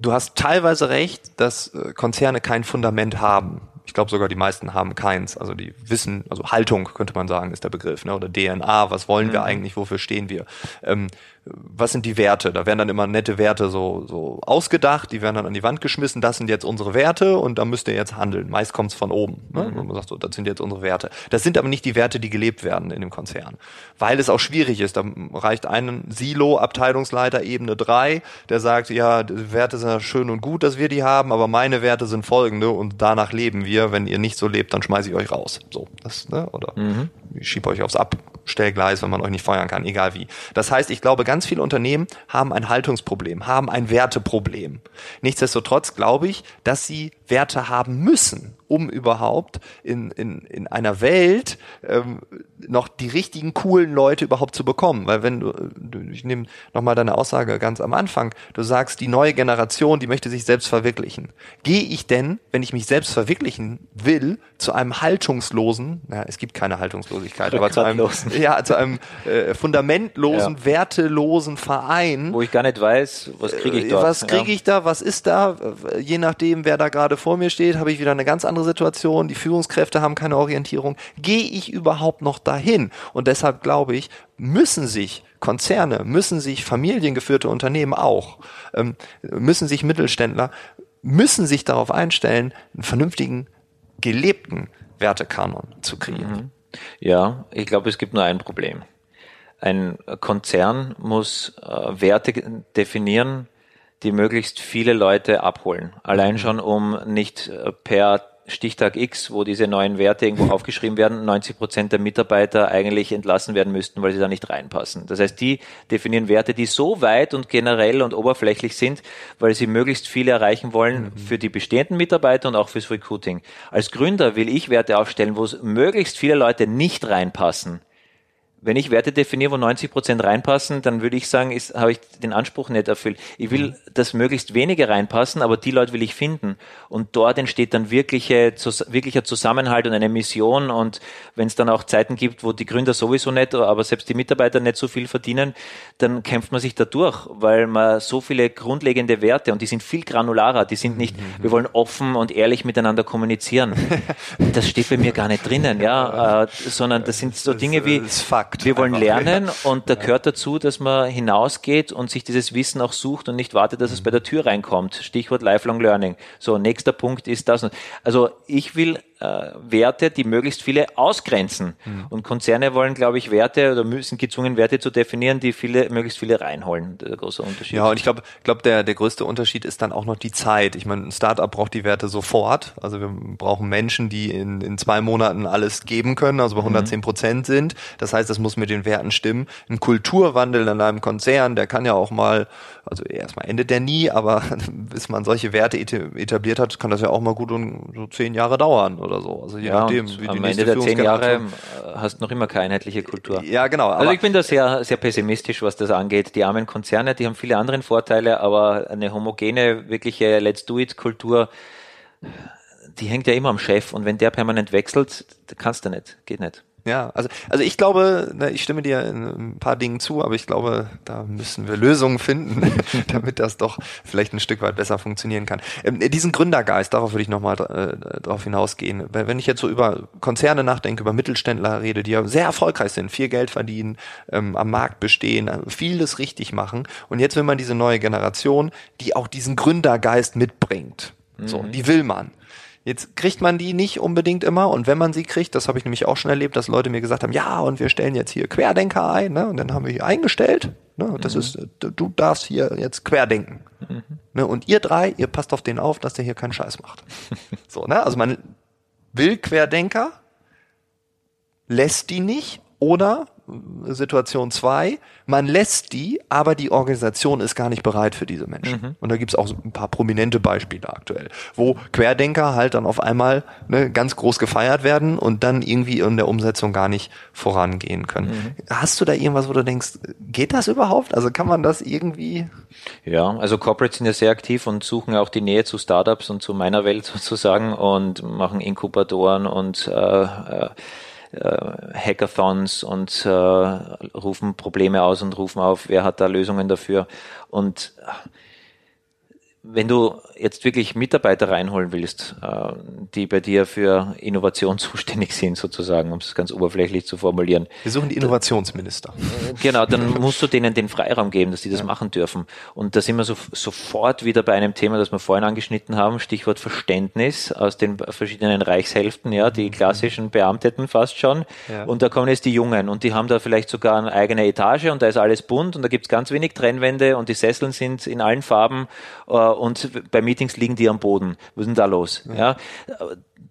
Speaker 1: du hast teilweise recht, dass äh, Konzerne kein Fundament haben. Ich glaube sogar die meisten haben keins. Also die wissen, also Haltung könnte man sagen, ist der Begriff, ne? oder DNA, was wollen wir mhm. eigentlich, wofür stehen wir. Ähm, was sind die Werte? Da werden dann immer nette Werte so, so ausgedacht, die werden dann an die Wand geschmissen, das sind jetzt unsere Werte und da müsst ihr jetzt handeln. Meist kommt's von oben. Ne? Mhm. Man sagt so, das sind jetzt unsere Werte. Das sind aber nicht die Werte, die gelebt werden in dem Konzern. Weil es auch schwierig ist. Da reicht ein Silo, Abteilungsleiter, Ebene drei, der sagt, ja, die Werte sind ja schön und gut, dass wir die haben, aber meine Werte sind folgende und danach leben wir. Wenn ihr nicht so lebt, dann schmeiße ich euch raus. So, das, ne? Oder mhm. ich schiebe euch aufs Abstellgleis, wenn man euch nicht feuern kann, egal wie. Das heißt, ich glaube, ganz viele Unternehmen haben ein Haltungsproblem, haben ein Werteproblem. Nichtsdestotrotz glaube ich, dass sie Werte haben müssen, um überhaupt in, in, in einer Welt ähm, noch die richtigen coolen Leute überhaupt zu bekommen. Weil wenn du, ich nehme nochmal deine Aussage ganz am Anfang, du sagst, die neue Generation, die möchte sich selbst verwirklichen. Gehe ich denn, wenn ich mich selbst verwirklichen will, zu einem haltungslosen, na, es gibt keine Haltungslosigkeit, aber zu einem, ja, zu einem äh, fundamentlosen, ja. wertelosen Verein.
Speaker 2: Wo ich gar nicht weiß, was kriege ich dort.
Speaker 1: Was kriege ich da, was ist da? Je nachdem, wer da gerade vor mir steht, habe ich wieder eine ganz andere andere Situation, die Führungskräfte haben keine Orientierung. Gehe ich überhaupt noch dahin? Und deshalb glaube ich, müssen sich Konzerne, müssen sich familiengeführte Unternehmen auch, ähm, müssen sich Mittelständler, müssen sich darauf einstellen, einen vernünftigen, gelebten Wertekanon zu kreieren. Mhm.
Speaker 2: Ja, ich glaube, es gibt nur ein Problem. Ein Konzern muss äh, Werte definieren, die möglichst viele Leute abholen. Allein mhm. schon, um nicht äh, per Stichtag X, wo diese neuen Werte irgendwo aufgeschrieben werden, 90 Prozent der Mitarbeiter eigentlich entlassen werden müssten, weil sie da nicht reinpassen. Das heißt, die definieren Werte, die so weit und generell und oberflächlich sind, weil sie möglichst viele erreichen wollen mhm. für die bestehenden Mitarbeiter und auch fürs Recruiting. Als Gründer will ich Werte aufstellen, wo es möglichst viele Leute nicht reinpassen, Wenn ich Werte definiere, wo 90 Prozent reinpassen, dann würde ich sagen, ist, habe ich den Anspruch nicht erfüllt. Ich will, dass möglichst wenige reinpassen, aber die Leute will ich finden. Und dort entsteht dann wirkliche, wirklicher Zusammenhalt und eine Mission. Und wenn es dann auch Zeiten gibt, wo die Gründer sowieso nicht, aber selbst die Mitarbeiter nicht so viel verdienen, dann kämpft man sich da durch, weil man so viele grundlegende Werte und die sind viel granularer. Die sind nicht, mhm. wir wollen offen und ehrlich miteinander kommunizieren. Das steht bei mir gar nicht drinnen, ja, äh, sondern das sind so Dinge wie, Fakt. Wir wollen lernen und da gehört dazu, dass man hinausgeht und sich dieses Wissen auch sucht und nicht wartet, dass es bei der Tür reinkommt. Stichwort Lifelong Learning. So, nächster Punkt ist das. Also ich will äh, Werte, die möglichst viele ausgrenzen. Mhm. Und Konzerne wollen, glaube ich, Werte oder müssen gezwungen, Werte zu definieren, die viele, möglichst viele reinholen. Der große Unterschied.
Speaker 1: Ja, und ich glaube, glaube der, der größte Unterschied ist dann auch noch die Zeit. Ich meine, ein Startup braucht die Werte sofort. Also wir brauchen Menschen, die in, in zwei Monaten alles geben können, also bei 110 mhm. Prozent sind. Das heißt, das muss mit den Werten stimmen. Ein Kulturwandel in einem Konzern, der kann ja auch mal, also erstmal endet der nie, aber bis man solche Werte etabliert hat, kann das ja auch mal gut und so zehn Jahre dauern oder so.
Speaker 2: Also je ja, nachdem, wie am Ende der zehn Jahre äh, hast du noch immer keine einheitliche Kultur.
Speaker 1: Ja, genau.
Speaker 2: Also ich bin da sehr, sehr pessimistisch, was das angeht. Die armen Konzerne, die haben viele andere Vorteile, aber eine homogene, wirkliche Let's Do It Kultur, die hängt ja immer am Chef und wenn der permanent wechselt, kannst du nicht, geht nicht.
Speaker 1: Ja, also, also ich glaube, ne, ich stimme dir in ein paar Dingen zu, aber ich glaube, da müssen wir Lösungen finden, damit das doch vielleicht ein Stück weit besser funktionieren kann. Ähm, diesen Gründergeist, darauf würde ich nochmal äh, drauf hinausgehen. Wenn ich jetzt so über Konzerne nachdenke, über Mittelständler rede, die ja sehr erfolgreich sind, viel Geld verdienen, ähm, am Markt bestehen, äh, vieles richtig machen. Und jetzt will man diese neue Generation, die auch diesen Gründergeist mitbringt. So, mhm. die will man. Jetzt kriegt man die nicht unbedingt immer und wenn man sie kriegt, das habe ich nämlich auch schon erlebt, dass Leute mir gesagt haben, ja, und wir stellen jetzt hier Querdenker ein, ne? Und dann haben wir hier eingestellt, ne? Das mhm. ist, du darfst hier jetzt querdenken. Mhm. Ne? Und ihr drei, ihr passt auf den auf, dass der hier keinen Scheiß macht. so, ne? Also man will Querdenker, lässt die nicht oder Situation zwei, man lässt die, aber die Organisation ist gar nicht bereit für diese Menschen. Mhm. Und da gibt's auch so ein paar prominente Beispiele aktuell, wo Querdenker halt dann auf einmal ne, ganz groß gefeiert werden und dann irgendwie in der Umsetzung gar nicht vorangehen können. Mhm. Hast du da irgendwas, wo du denkst, geht das überhaupt? Also kann man das irgendwie?
Speaker 2: Ja, also Corporates sind ja sehr aktiv und suchen auch die Nähe zu Startups und zu meiner Welt sozusagen und machen Inkubatoren und äh, äh, äh, Hackathons und äh, rufen Probleme aus und rufen auf, wer hat da Lösungen dafür. Und wenn du jetzt wirklich Mitarbeiter reinholen willst, äh, die bei dir für Innovation zuständig sind, sozusagen, um es ganz oberflächlich zu formulieren.
Speaker 1: Wir suchen die Innovationsminister.
Speaker 2: Genau, dann musst du denen den Freiraum geben, dass die das ja. machen dürfen. Und da sind wir so, sofort wieder bei einem Thema, das wir vorhin angeschnitten haben, Stichwort Verständnis aus den verschiedenen Reichshälften, ja, die mhm. klassischen Beamteten fast schon. Ja. Und da kommen jetzt die Jungen und die haben da vielleicht sogar eine eigene Etage und da ist alles bunt und da gibt's ganz wenig Trennwände und die Sesseln sind in allen Farben äh, und bei Meetings liegen die am Boden. Was ist denn da los? Ja.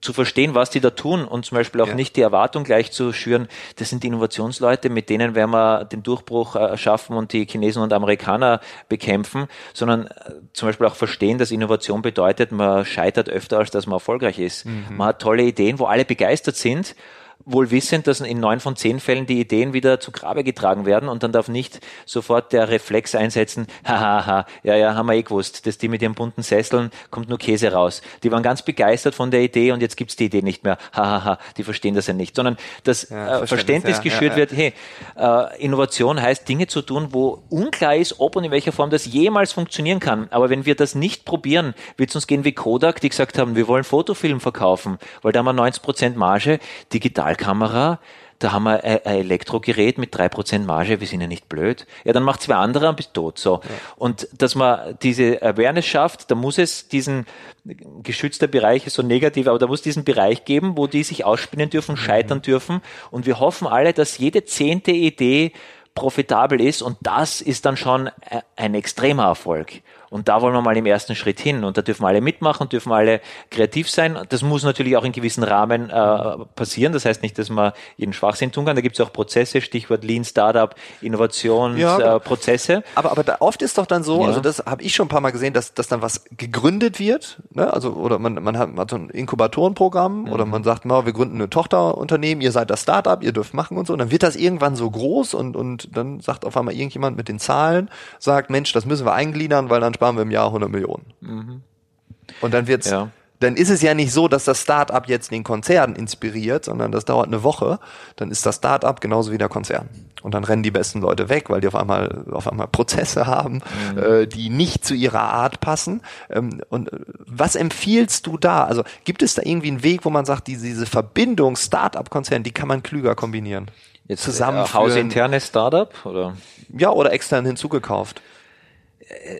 Speaker 2: Zu verstehen, was die da tun und zum Beispiel auch ja. nicht die Erwartung gleich zu schüren, das sind Innovationsleute, mit denen werden wir den Durchbruch äh, schaffen und die Chinesen und Amerikaner bekämpfen, sondern äh, zum Beispiel auch verstehen, dass Innovation bedeutet, man scheitert öfter, als dass man erfolgreich ist. Mhm. Man hat tolle Ideen, wo alle begeistert sind wohl wissend, dass in neun von zehn Fällen die Ideen wieder zu Grabe getragen werden und dann darf nicht sofort der Reflex einsetzen, hahaha, ja, ja, haben wir eh gewusst, dass die mit ihren bunten Sesseln kommt nur Käse raus. Die waren ganz begeistert von der Idee und jetzt gibt's die Idee nicht mehr, hahaha, die verstehen das ja nicht, sondern das ja, äh, Verständnis ja, geschürt ja, wird, hey, äh, Innovation heißt Dinge zu tun, wo unklar ist, ob und in welcher Form das jemals funktionieren kann. Aber wenn wir das nicht probieren, wird es uns gehen wie Kodak, die gesagt haben, wir wollen Fotofilm verkaufen, weil da haben wir 90 Prozent Marge, digital Digitalkamera, da haben wir ein Elektrogerät mit drei Prozent Marge, wir sind ja nicht blöd. Ja, dann macht zwei andere und bist tot. So. Ja. Und dass man diese Awareness schafft, da muss es diesen geschützter Bereich ist so negativ, aber da muss diesen Bereich geben, wo die sich ausspinnen dürfen, scheitern mhm. dürfen. Und wir hoffen alle, dass jede zehnte Idee profitabel ist und das ist dann schon ein extremer Erfolg. Und da wollen wir mal im ersten Schritt hin. Und da dürfen alle mitmachen, dürfen alle kreativ sein. Das muss natürlich auch in gewissen Rahmen äh, passieren. Das heißt nicht, dass man jeden Schwachsinn tun kann. Da gibt es auch Prozesse, Stichwort Lean Startup, Innovationsprozesse.
Speaker 1: Ja, äh, aber aber da oft ist doch dann so, ja. also das habe ich schon ein paar Mal gesehen, dass, dass dann was gegründet wird. Ne? Also oder man, man hat, man hat so ein Inkubatorenprogramm mhm. oder man sagt, mal, wir gründen eine Tochterunternehmen, ihr seid das Startup, ihr dürft machen und so. Und dann wird das irgendwann so groß und, und dann sagt auf einmal irgendjemand mit den Zahlen, sagt, Mensch, das müssen wir eingliedern, weil dann sparen wir im Jahr 100 Millionen. Mhm. Und dann wird's, ja. dann ist es ja nicht so, dass das Startup jetzt den Konzern inspiriert, sondern das dauert eine Woche. Dann ist das Startup genauso wie der Konzern. Und dann rennen die besten Leute weg, weil die auf einmal, auf einmal Prozesse haben, mhm. äh, die nicht zu ihrer Art passen. Ähm, und äh, was empfiehlst du da? Also gibt es da irgendwie einen Weg, wo man sagt, diese, diese Verbindung Startup-Konzern, die kann man klüger kombinieren?
Speaker 2: Jetzt zusammen. Äh, hausinternes Startup oder?
Speaker 1: Ja, oder extern hinzugekauft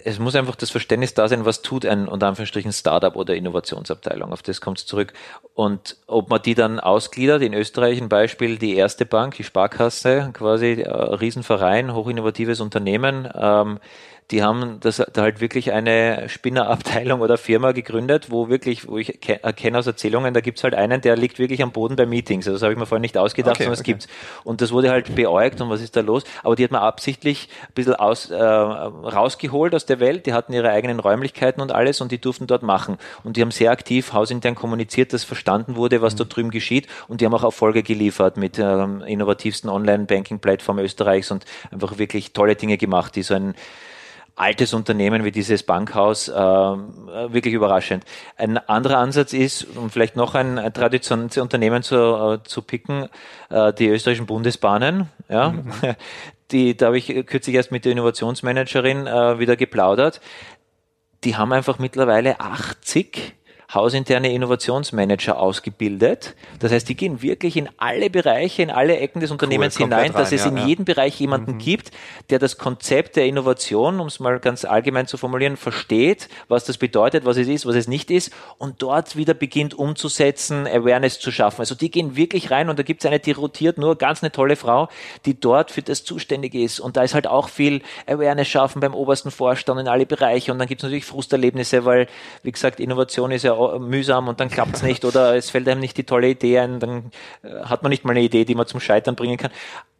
Speaker 2: es muss einfach das Verständnis da sein, was tut ein unter Anführungsstrichen Startup oder Innovationsabteilung. Auf das kommt es zurück. Und ob man die dann ausgliedert, in Österreich ein Beispiel, die erste Bank, die Sparkasse, quasi äh, Riesenverein, hochinnovatives Unternehmen, ähm, die haben das da halt wirklich eine Spinnerabteilung oder Firma gegründet, wo wirklich, wo ich erkenne aus Erzählungen, da gibt's halt einen, der liegt wirklich am Boden bei Meetings. Also das habe ich mir vorhin nicht ausgedacht, okay, sondern es okay. gibt's. Und das wurde halt beäugt und was ist da los? Aber die hat man absichtlich ein bisschen aus, äh, rausgeholt aus der Welt, die hatten ihre eigenen Räumlichkeiten und alles und die durften dort machen. Und die haben sehr aktiv hausintern kommuniziert, dass verstanden wurde, was mhm. da drüben geschieht und die haben auch Erfolge geliefert mit ähm, innovativsten Online-Banking-Plattform Österreichs und einfach wirklich tolle Dinge gemacht, die so ein altes Unternehmen wie dieses Bankhaus äh, wirklich überraschend. Ein anderer Ansatz ist, um vielleicht noch ein traditionelles Unternehmen zu, äh, zu picken, äh, die österreichischen Bundesbahnen. Ja, mhm. die, da habe ich kürzlich erst mit der Innovationsmanagerin äh, wieder geplaudert. Die haben einfach mittlerweile 80 hausinterne Innovationsmanager ausgebildet. Das heißt, die gehen wirklich in alle Bereiche, in alle Ecken des Unternehmens cool, hinein, dass rein, es ja, in ja. jedem Bereich jemanden mhm. gibt, der das Konzept der Innovation, um es mal ganz allgemein zu formulieren, versteht, was das bedeutet, was es ist, was es nicht ist und dort wieder beginnt umzusetzen, Awareness zu schaffen. Also die gehen wirklich rein und da gibt es eine, die rotiert nur, ganz eine tolle Frau, die dort für das zuständig ist. Und da ist halt auch viel Awareness schaffen beim obersten Vorstand in alle Bereiche und dann gibt es natürlich Frusterlebnisse, weil, wie gesagt, Innovation ist ja mühsam und dann klappt es nicht oder es fällt einem nicht die tolle Idee ein, dann äh, hat man nicht mal eine Idee, die man zum Scheitern bringen kann.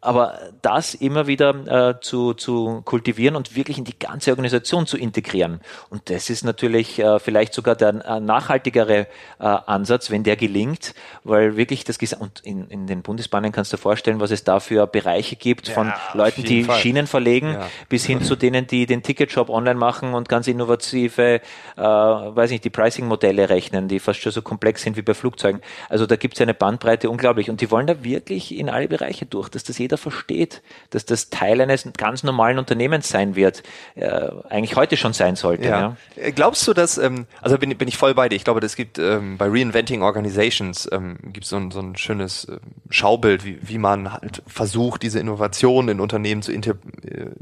Speaker 2: Aber das immer wieder äh, zu, zu kultivieren und wirklich in die ganze Organisation zu integrieren. Und das ist natürlich äh, vielleicht sogar der äh, nachhaltigere äh, Ansatz, wenn der gelingt, weil wirklich das und in, in den Bundesbahnen kannst du dir vorstellen, was es da für Bereiche gibt, ja, von Leuten, die Fall. Schienen verlegen, ja. bis hin zu denen, die den Ticketshop online machen und ganz innovative, äh, weiß nicht, die Pricing-Modelle rechnen, die fast schon so komplex sind wie bei Flugzeugen. Also da gibt es eine Bandbreite unglaublich. Und die wollen da wirklich in alle Bereiche durch, dass das jeder versteht, dass das Teil eines ganz normalen Unternehmens sein wird, äh, eigentlich heute schon sein sollte. Ja.
Speaker 1: ja. Äh, glaubst du, dass, ähm, also bin, bin ich voll bei dir, ich glaube, das gibt ähm, bei Reinventing Organizations ähm, gibt so ein, so ein schönes äh, Schaubild, wie, wie man halt versucht, diese Innovation in Unternehmen zu äh,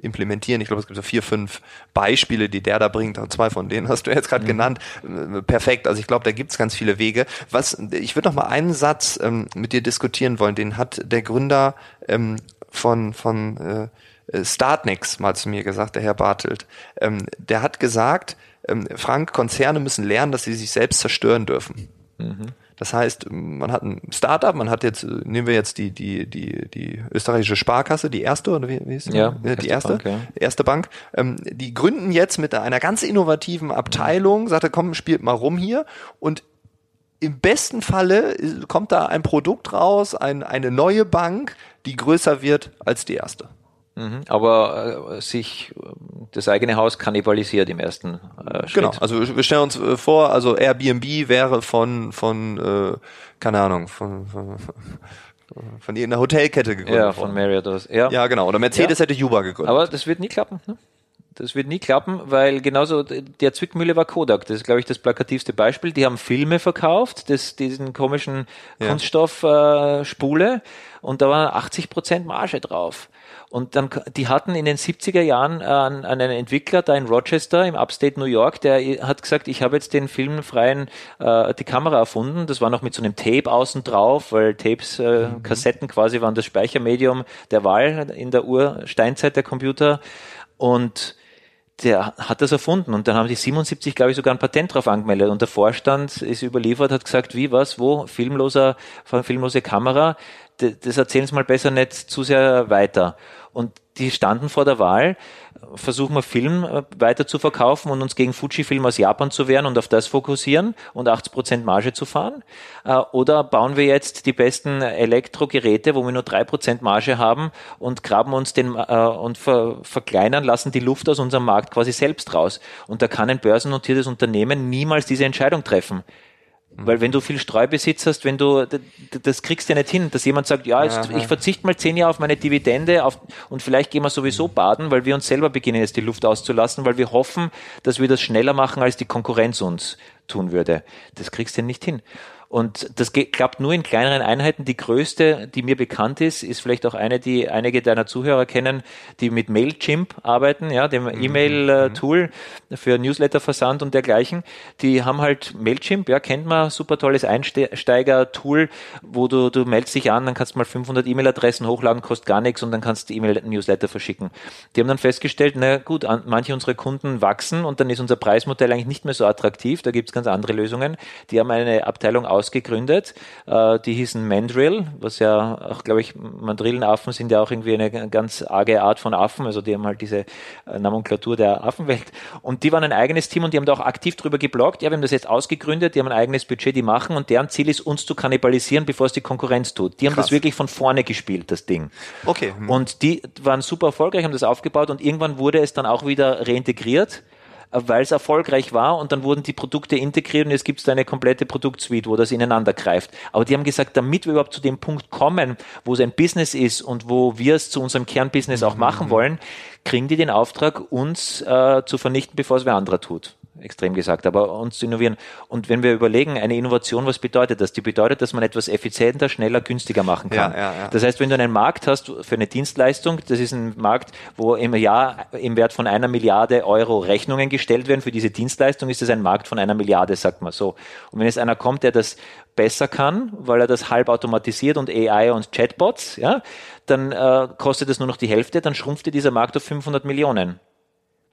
Speaker 1: implementieren. Ich glaube, es gibt so vier, fünf Beispiele, die der da bringt, zwei von denen hast du jetzt gerade mhm. genannt. Äh, perfekt, also ich glaube, da gibt es ganz viele Wege. Was, ich würde noch mal einen Satz ähm, mit dir diskutieren wollen, den hat der Gründer ähm, von, von äh, Startnex mal zu mir gesagt, der Herr Bartelt. Ähm, der hat gesagt, ähm, Frank, Konzerne müssen lernen, dass sie sich selbst zerstören dürfen. Mhm. Das heißt, man hat ein Startup, man hat jetzt, nehmen wir jetzt die, die, die, die österreichische Sparkasse, die erste, oder wie, wie ist die? Ja, die erste, Bank, ja. erste Bank. Ähm, die gründen jetzt mit einer ganz innovativen Abteilung, sagt er, komm, spielt mal rum hier und im besten Falle kommt da ein Produkt raus, ein, eine neue Bank, die größer wird als die erste.
Speaker 2: Mhm, aber äh, sich äh, das eigene Haus kannibalisiert im ersten
Speaker 1: äh, Schritt. Genau, also wir stellen uns äh, vor, also Airbnb wäre von, von äh, keine Ahnung, von, von, von irgendeiner Hotelkette gegründet.
Speaker 2: Ja, von Marriott.
Speaker 1: Ja. ja, genau. Oder Mercedes ja. hätte Uber gegründet.
Speaker 2: Aber das wird nie klappen. Ne? Das wird nie klappen, weil genauso der Zwickmühle war Kodak. Das ist, glaube ich, das plakativste Beispiel. Die haben Filme verkauft, das, diesen komischen ja. Kunststoffspule äh, und da war 80 Prozent Marge drauf. Und dann, die hatten in den 70er Jahren äh, einen Entwickler da in Rochester im Upstate New York, der hat gesagt, ich habe jetzt den filmfreien, äh, die Kamera erfunden. Das war noch mit so einem Tape außen drauf, weil Tapes, äh, mhm. Kassetten quasi waren das Speichermedium der Wahl in der Ursteinzeit der Computer. Und der hat das erfunden. Und dann haben die 77, glaube ich, sogar ein Patent drauf angemeldet. Und der Vorstand ist überliefert, hat gesagt, wie, was, wo, filmloser, filmlose Kamera, das erzählen Sie mal besser nicht zu sehr weiter. Und die standen vor der Wahl, versuchen wir Film äh, weiter zu verkaufen und uns gegen Fujifilm aus Japan zu wehren und auf das fokussieren und 80 Prozent Marge zu fahren? Äh, oder bauen wir jetzt die besten Elektrogeräte, wo wir nur 3% Marge haben und graben uns den äh, und ver, verkleinern, lassen die Luft aus unserem Markt quasi selbst raus? Und da kann ein börsennotiertes Unternehmen niemals diese Entscheidung treffen. Weil wenn du viel Streubesitz hast, wenn du, das kriegst du ja nicht hin, dass jemand sagt, ja, jetzt, ich verzichte mal zehn Jahre auf meine Dividende auf, und vielleicht gehen wir sowieso baden, weil wir uns selber beginnen jetzt die Luft auszulassen, weil wir hoffen, dass wir das schneller machen, als die Konkurrenz uns tun würde. Das kriegst du ja nicht hin. Und das klappt nur in kleineren Einheiten. Die größte, die mir bekannt ist, ist vielleicht auch eine, die einige deiner Zuhörer kennen, die mit Mailchimp arbeiten, ja, dem mhm. E-Mail-Tool für Newsletter-Versand und dergleichen. Die haben halt Mailchimp, ja, kennt man, super tolles Einsteiger-Tool, wo du, du meldest dich an, dann kannst du mal 500 E-Mail-Adressen hochladen, kostet gar nichts und dann kannst du E-Mail-Newsletter verschicken. Die haben dann festgestellt, na gut, manche unserer Kunden wachsen und dann ist unser Preismodell eigentlich nicht mehr so attraktiv. Da gibt's ganz andere Lösungen. Die haben eine Abteilung ausgegründet. Äh, die hießen Mandrill, was ja auch, glaube ich, Mandrillenaffen sind ja auch irgendwie eine ganz arge Art von Affen. Also die haben halt diese äh, Nomenklatur der Affenwelt. Und die waren ein eigenes Team und die haben da auch aktiv drüber gebloggt. Ja, wir haben das jetzt ausgegründet, die haben ein eigenes Budget, die machen und deren Ziel ist, uns zu kannibalisieren, bevor es die Konkurrenz tut. Die haben Krass. das wirklich von vorne gespielt, das Ding.
Speaker 1: Okay.
Speaker 2: Und die waren super erfolgreich, haben das aufgebaut und irgendwann wurde es dann auch wieder reintegriert weil es erfolgreich war und dann wurden die Produkte integriert und jetzt gibt es eine komplette Produktsuite, wo das ineinander greift. Aber die haben gesagt, damit wir überhaupt zu dem Punkt kommen, wo es ein Business ist und wo wir es zu unserem Kernbusiness auch machen mhm. wollen, kriegen die den Auftrag, uns äh, zu vernichten, bevor es wer anderer tut extrem gesagt, aber uns zu innovieren. Und wenn wir überlegen, eine Innovation, was bedeutet das? Die bedeutet, dass man etwas effizienter, schneller, günstiger machen kann. Ja, ja, ja. Das heißt, wenn du einen Markt hast für eine Dienstleistung, das ist ein Markt, wo im Jahr im Wert von einer Milliarde Euro Rechnungen gestellt werden für diese Dienstleistung, ist es ein Markt von einer Milliarde, sagt man so. Und wenn jetzt einer kommt, der das besser kann, weil er das halb automatisiert und AI und Chatbots, ja, dann äh, kostet es nur noch die Hälfte, dann schrumpft dieser Markt auf 500 Millionen.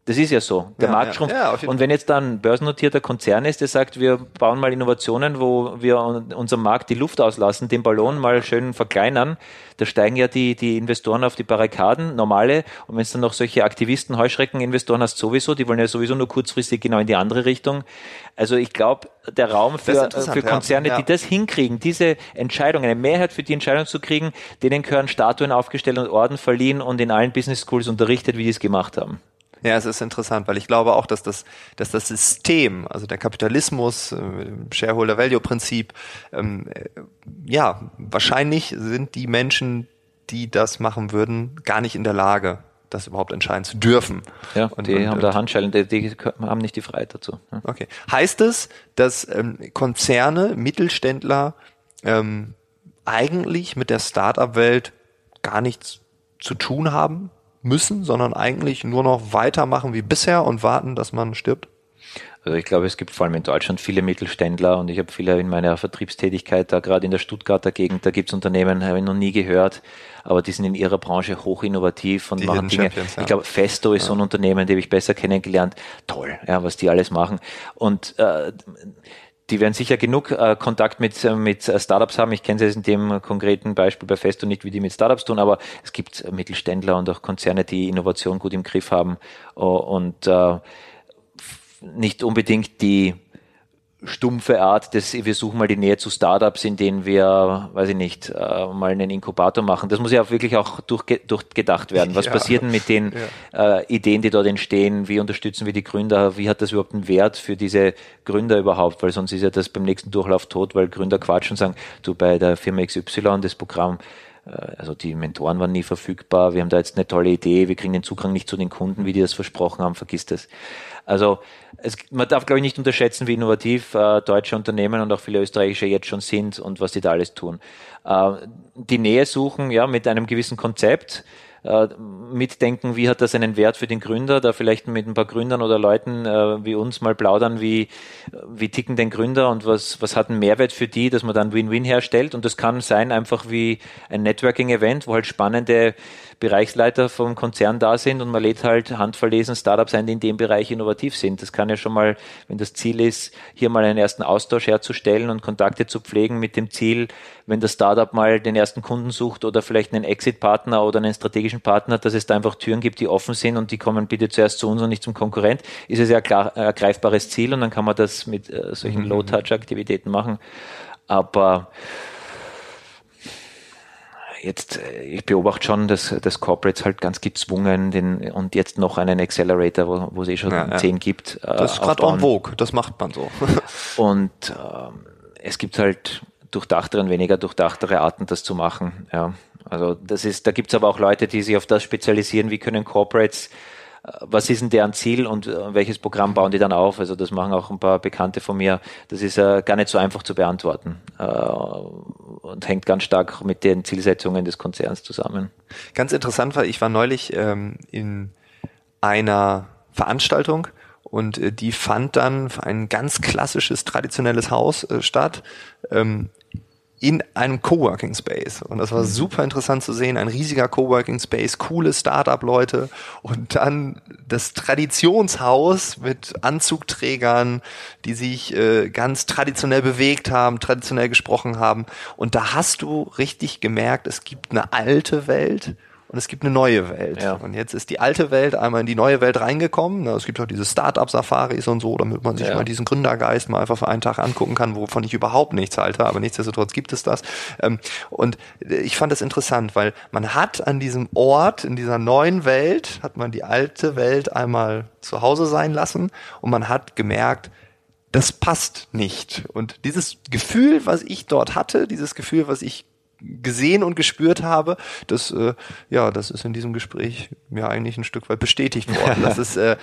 Speaker 2: Das ist ja so. Der ja, Markt ja, schrumpft. Ja, und wenn jetzt dann ein börsennotierter Konzern ist, der sagt, wir bauen mal Innovationen, wo wir unserem Markt die Luft auslassen, den Ballon mal schön verkleinern, da steigen ja die, die Investoren auf die Barrikaden, normale. Und wenn es dann noch solche Aktivisten, Heuschrecken-Investoren hast, sowieso, die wollen ja sowieso nur kurzfristig genau in die andere Richtung. Also ich glaube, der Raum für, für Konzerne, die das hinkriegen, diese Entscheidung, eine Mehrheit für die Entscheidung zu kriegen, denen gehören Statuen aufgestellt und Orden verliehen und in allen Business Schools unterrichtet, wie die es gemacht haben.
Speaker 1: Ja, es ist interessant, weil ich glaube auch, dass das, dass das System, also der Kapitalismus, äh, Shareholder Value Prinzip, ähm, äh, ja, wahrscheinlich sind die Menschen, die das machen würden, gar nicht in der Lage, das überhaupt entscheiden zu dürfen.
Speaker 2: Ja, und, die und, haben da Handschellen, die, die, haben nicht die Freiheit dazu.
Speaker 1: Ja. Okay. Heißt es, dass ähm, Konzerne, Mittelständler ähm, eigentlich mit der Startup-Welt gar nichts zu tun haben? Müssen, sondern eigentlich nur noch weitermachen wie bisher und warten, dass man stirbt?
Speaker 2: Also ich glaube, es gibt vor allem in Deutschland viele Mittelständler und ich habe viele in meiner Vertriebstätigkeit da gerade in der Stuttgarter Gegend, da gibt es Unternehmen, habe ich noch nie gehört, aber die sind in ihrer Branche hoch innovativ und die machen Dinge. Ja. Ich glaube, Festo ist ja. so ein Unternehmen, die habe ich besser kennengelernt. Toll, ja, was die alles machen. Und äh, die werden sicher genug äh, Kontakt mit, äh, mit äh, Startups haben. Ich kenne sie jetzt in dem konkreten Beispiel bei Festo nicht, wie die mit Startups tun, aber es gibt Mittelständler und auch Konzerne, die Innovation gut im Griff haben und äh, nicht unbedingt die stumpfe Art des, wir suchen mal die Nähe zu Startups, in denen wir, weiß ich nicht, äh, mal einen Inkubator machen. Das muss ja auch wirklich auch durchge durchgedacht werden. Was ja. passiert denn mit den ja. äh, Ideen, die dort entstehen? Wie unterstützen wir die Gründer? Wie hat das überhaupt einen Wert für diese Gründer überhaupt? Weil sonst ist ja das beim nächsten Durchlauf tot, weil Gründer quatschen und sagen, du bei der Firma XY, das Programm, äh, also die Mentoren waren nie verfügbar, wir haben da jetzt eine tolle Idee, wir kriegen den Zugang nicht zu den Kunden, wie die das versprochen haben, vergiss das. Also es, man darf, glaube ich, nicht unterschätzen, wie innovativ äh, deutsche Unternehmen und auch viele österreichische jetzt schon sind und was die da alles tun. Äh, die Nähe suchen, ja, mit einem gewissen Konzept, äh, mitdenken, wie hat das einen Wert für den Gründer, da vielleicht mit ein paar Gründern oder Leuten äh, wie uns mal plaudern, wie, wie ticken den Gründer und was, was hat einen Mehrwert für die, dass man dann Win-Win herstellt. Und das kann sein einfach wie ein Networking-Event, wo halt spannende Bereichsleiter vom Konzern da sind und man lädt halt handverlesen Startups ein, die in dem Bereich innovativ sind. Das kann ja schon mal, wenn das Ziel ist, hier mal einen ersten Austausch herzustellen und Kontakte zu pflegen mit dem Ziel, wenn das Startup mal den ersten Kunden sucht oder vielleicht einen Exit-Partner oder einen strategischen Partner, dass es da einfach Türen gibt, die offen sind und die kommen bitte zuerst zu uns und nicht zum Konkurrent, ist es ja klar, ein greifbares Ziel und dann kann man das mit äh, solchen mhm. Low-Touch-Aktivitäten machen. Aber jetzt, äh, ich beobachte schon, dass, dass Corporates halt ganz gezwungen den, und jetzt noch einen Accelerator, wo, wo es eh schon ja, 10 ja. gibt.
Speaker 1: Äh, das ist gerade en vogue, das macht man so.
Speaker 2: und ähm, es gibt halt durchdachtere und weniger durchdachtere Arten, das zu machen. Ja. Also das ist, da gibt es aber auch Leute, die sich auf das spezialisieren, wie können Corporates was ist denn deren Ziel und äh, welches Programm bauen die dann auf? Also das machen auch ein paar Bekannte von mir. Das ist äh, gar nicht so einfach zu beantworten äh, und hängt ganz stark mit den Zielsetzungen des Konzerns zusammen.
Speaker 1: Ganz interessant war, ich war neulich ähm, in einer Veranstaltung und äh, die fand dann ein ganz klassisches traditionelles Haus äh, statt. Ähm, in einem Coworking Space. Und das war mhm. super interessant zu sehen. Ein riesiger Coworking Space, coole Startup-Leute und dann das Traditionshaus mit Anzugträgern, die sich äh, ganz traditionell bewegt haben, traditionell gesprochen haben. Und da hast du richtig gemerkt, es gibt eine alte Welt und es gibt eine neue Welt. Ja. Und jetzt ist die alte Welt einmal in die neue Welt reingekommen. Es gibt auch diese Startup-Safaris und so, damit man sich ja. mal diesen Gründergeist mal einfach für einen Tag angucken kann, wovon ich überhaupt nichts halte, aber nichtsdestotrotz gibt es das. Ähm, und ich fand das interessant, weil man hat an diesem Ort, in dieser neuen Welt, hat man die alte Welt einmal zu Hause sein lassen und man hat gemerkt, das passt nicht. Und dieses Gefühl, was ich dort hatte, dieses Gefühl, was ich gesehen und gespürt habe, das, äh, ja, das ist in diesem Gespräch mir eigentlich ein Stück weit bestätigt worden, dass es äh,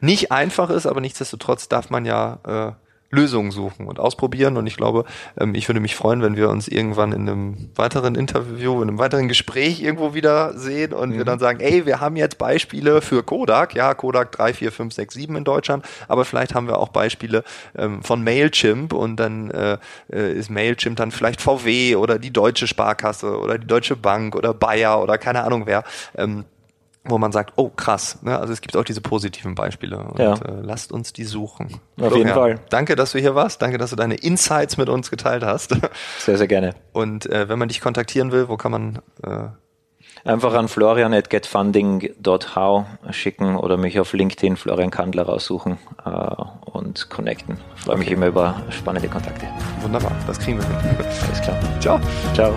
Speaker 1: nicht einfach ist, aber nichtsdestotrotz darf man ja äh, Lösungen suchen und ausprobieren. Und ich glaube, ähm, ich würde mich freuen, wenn wir uns irgendwann in einem weiteren Interview, in einem weiteren Gespräch irgendwo wieder sehen und mhm. wir dann sagen, ey, wir haben jetzt Beispiele für Kodak, ja, Kodak 3, 4, 5, 6, 7 in Deutschland, aber vielleicht haben wir auch Beispiele ähm, von Mailchimp und dann äh, äh ist Mailchimp dann vielleicht VW oder die Deutsche Sparkasse oder die Deutsche Bank oder Bayer oder keine Ahnung wer. Wo man sagt, oh krass, ne? also es gibt auch diese positiven Beispiele und ja. äh, lasst uns die suchen.
Speaker 2: Auf jeden Fall.
Speaker 1: Danke, dass du hier warst, danke, dass du deine Insights mit uns geteilt hast.
Speaker 2: Sehr, sehr gerne.
Speaker 1: Und äh, wenn man dich kontaktieren will, wo kann man äh,
Speaker 2: Einfach an florian at getfunding.how schicken oder mich auf LinkedIn Florian Kandler raussuchen äh, und connecten. Ich freue okay. mich immer über spannende Kontakte.
Speaker 1: Wunderbar, das kriegen wir hin.
Speaker 2: Alles klar.
Speaker 1: Ciao.
Speaker 2: Ciao.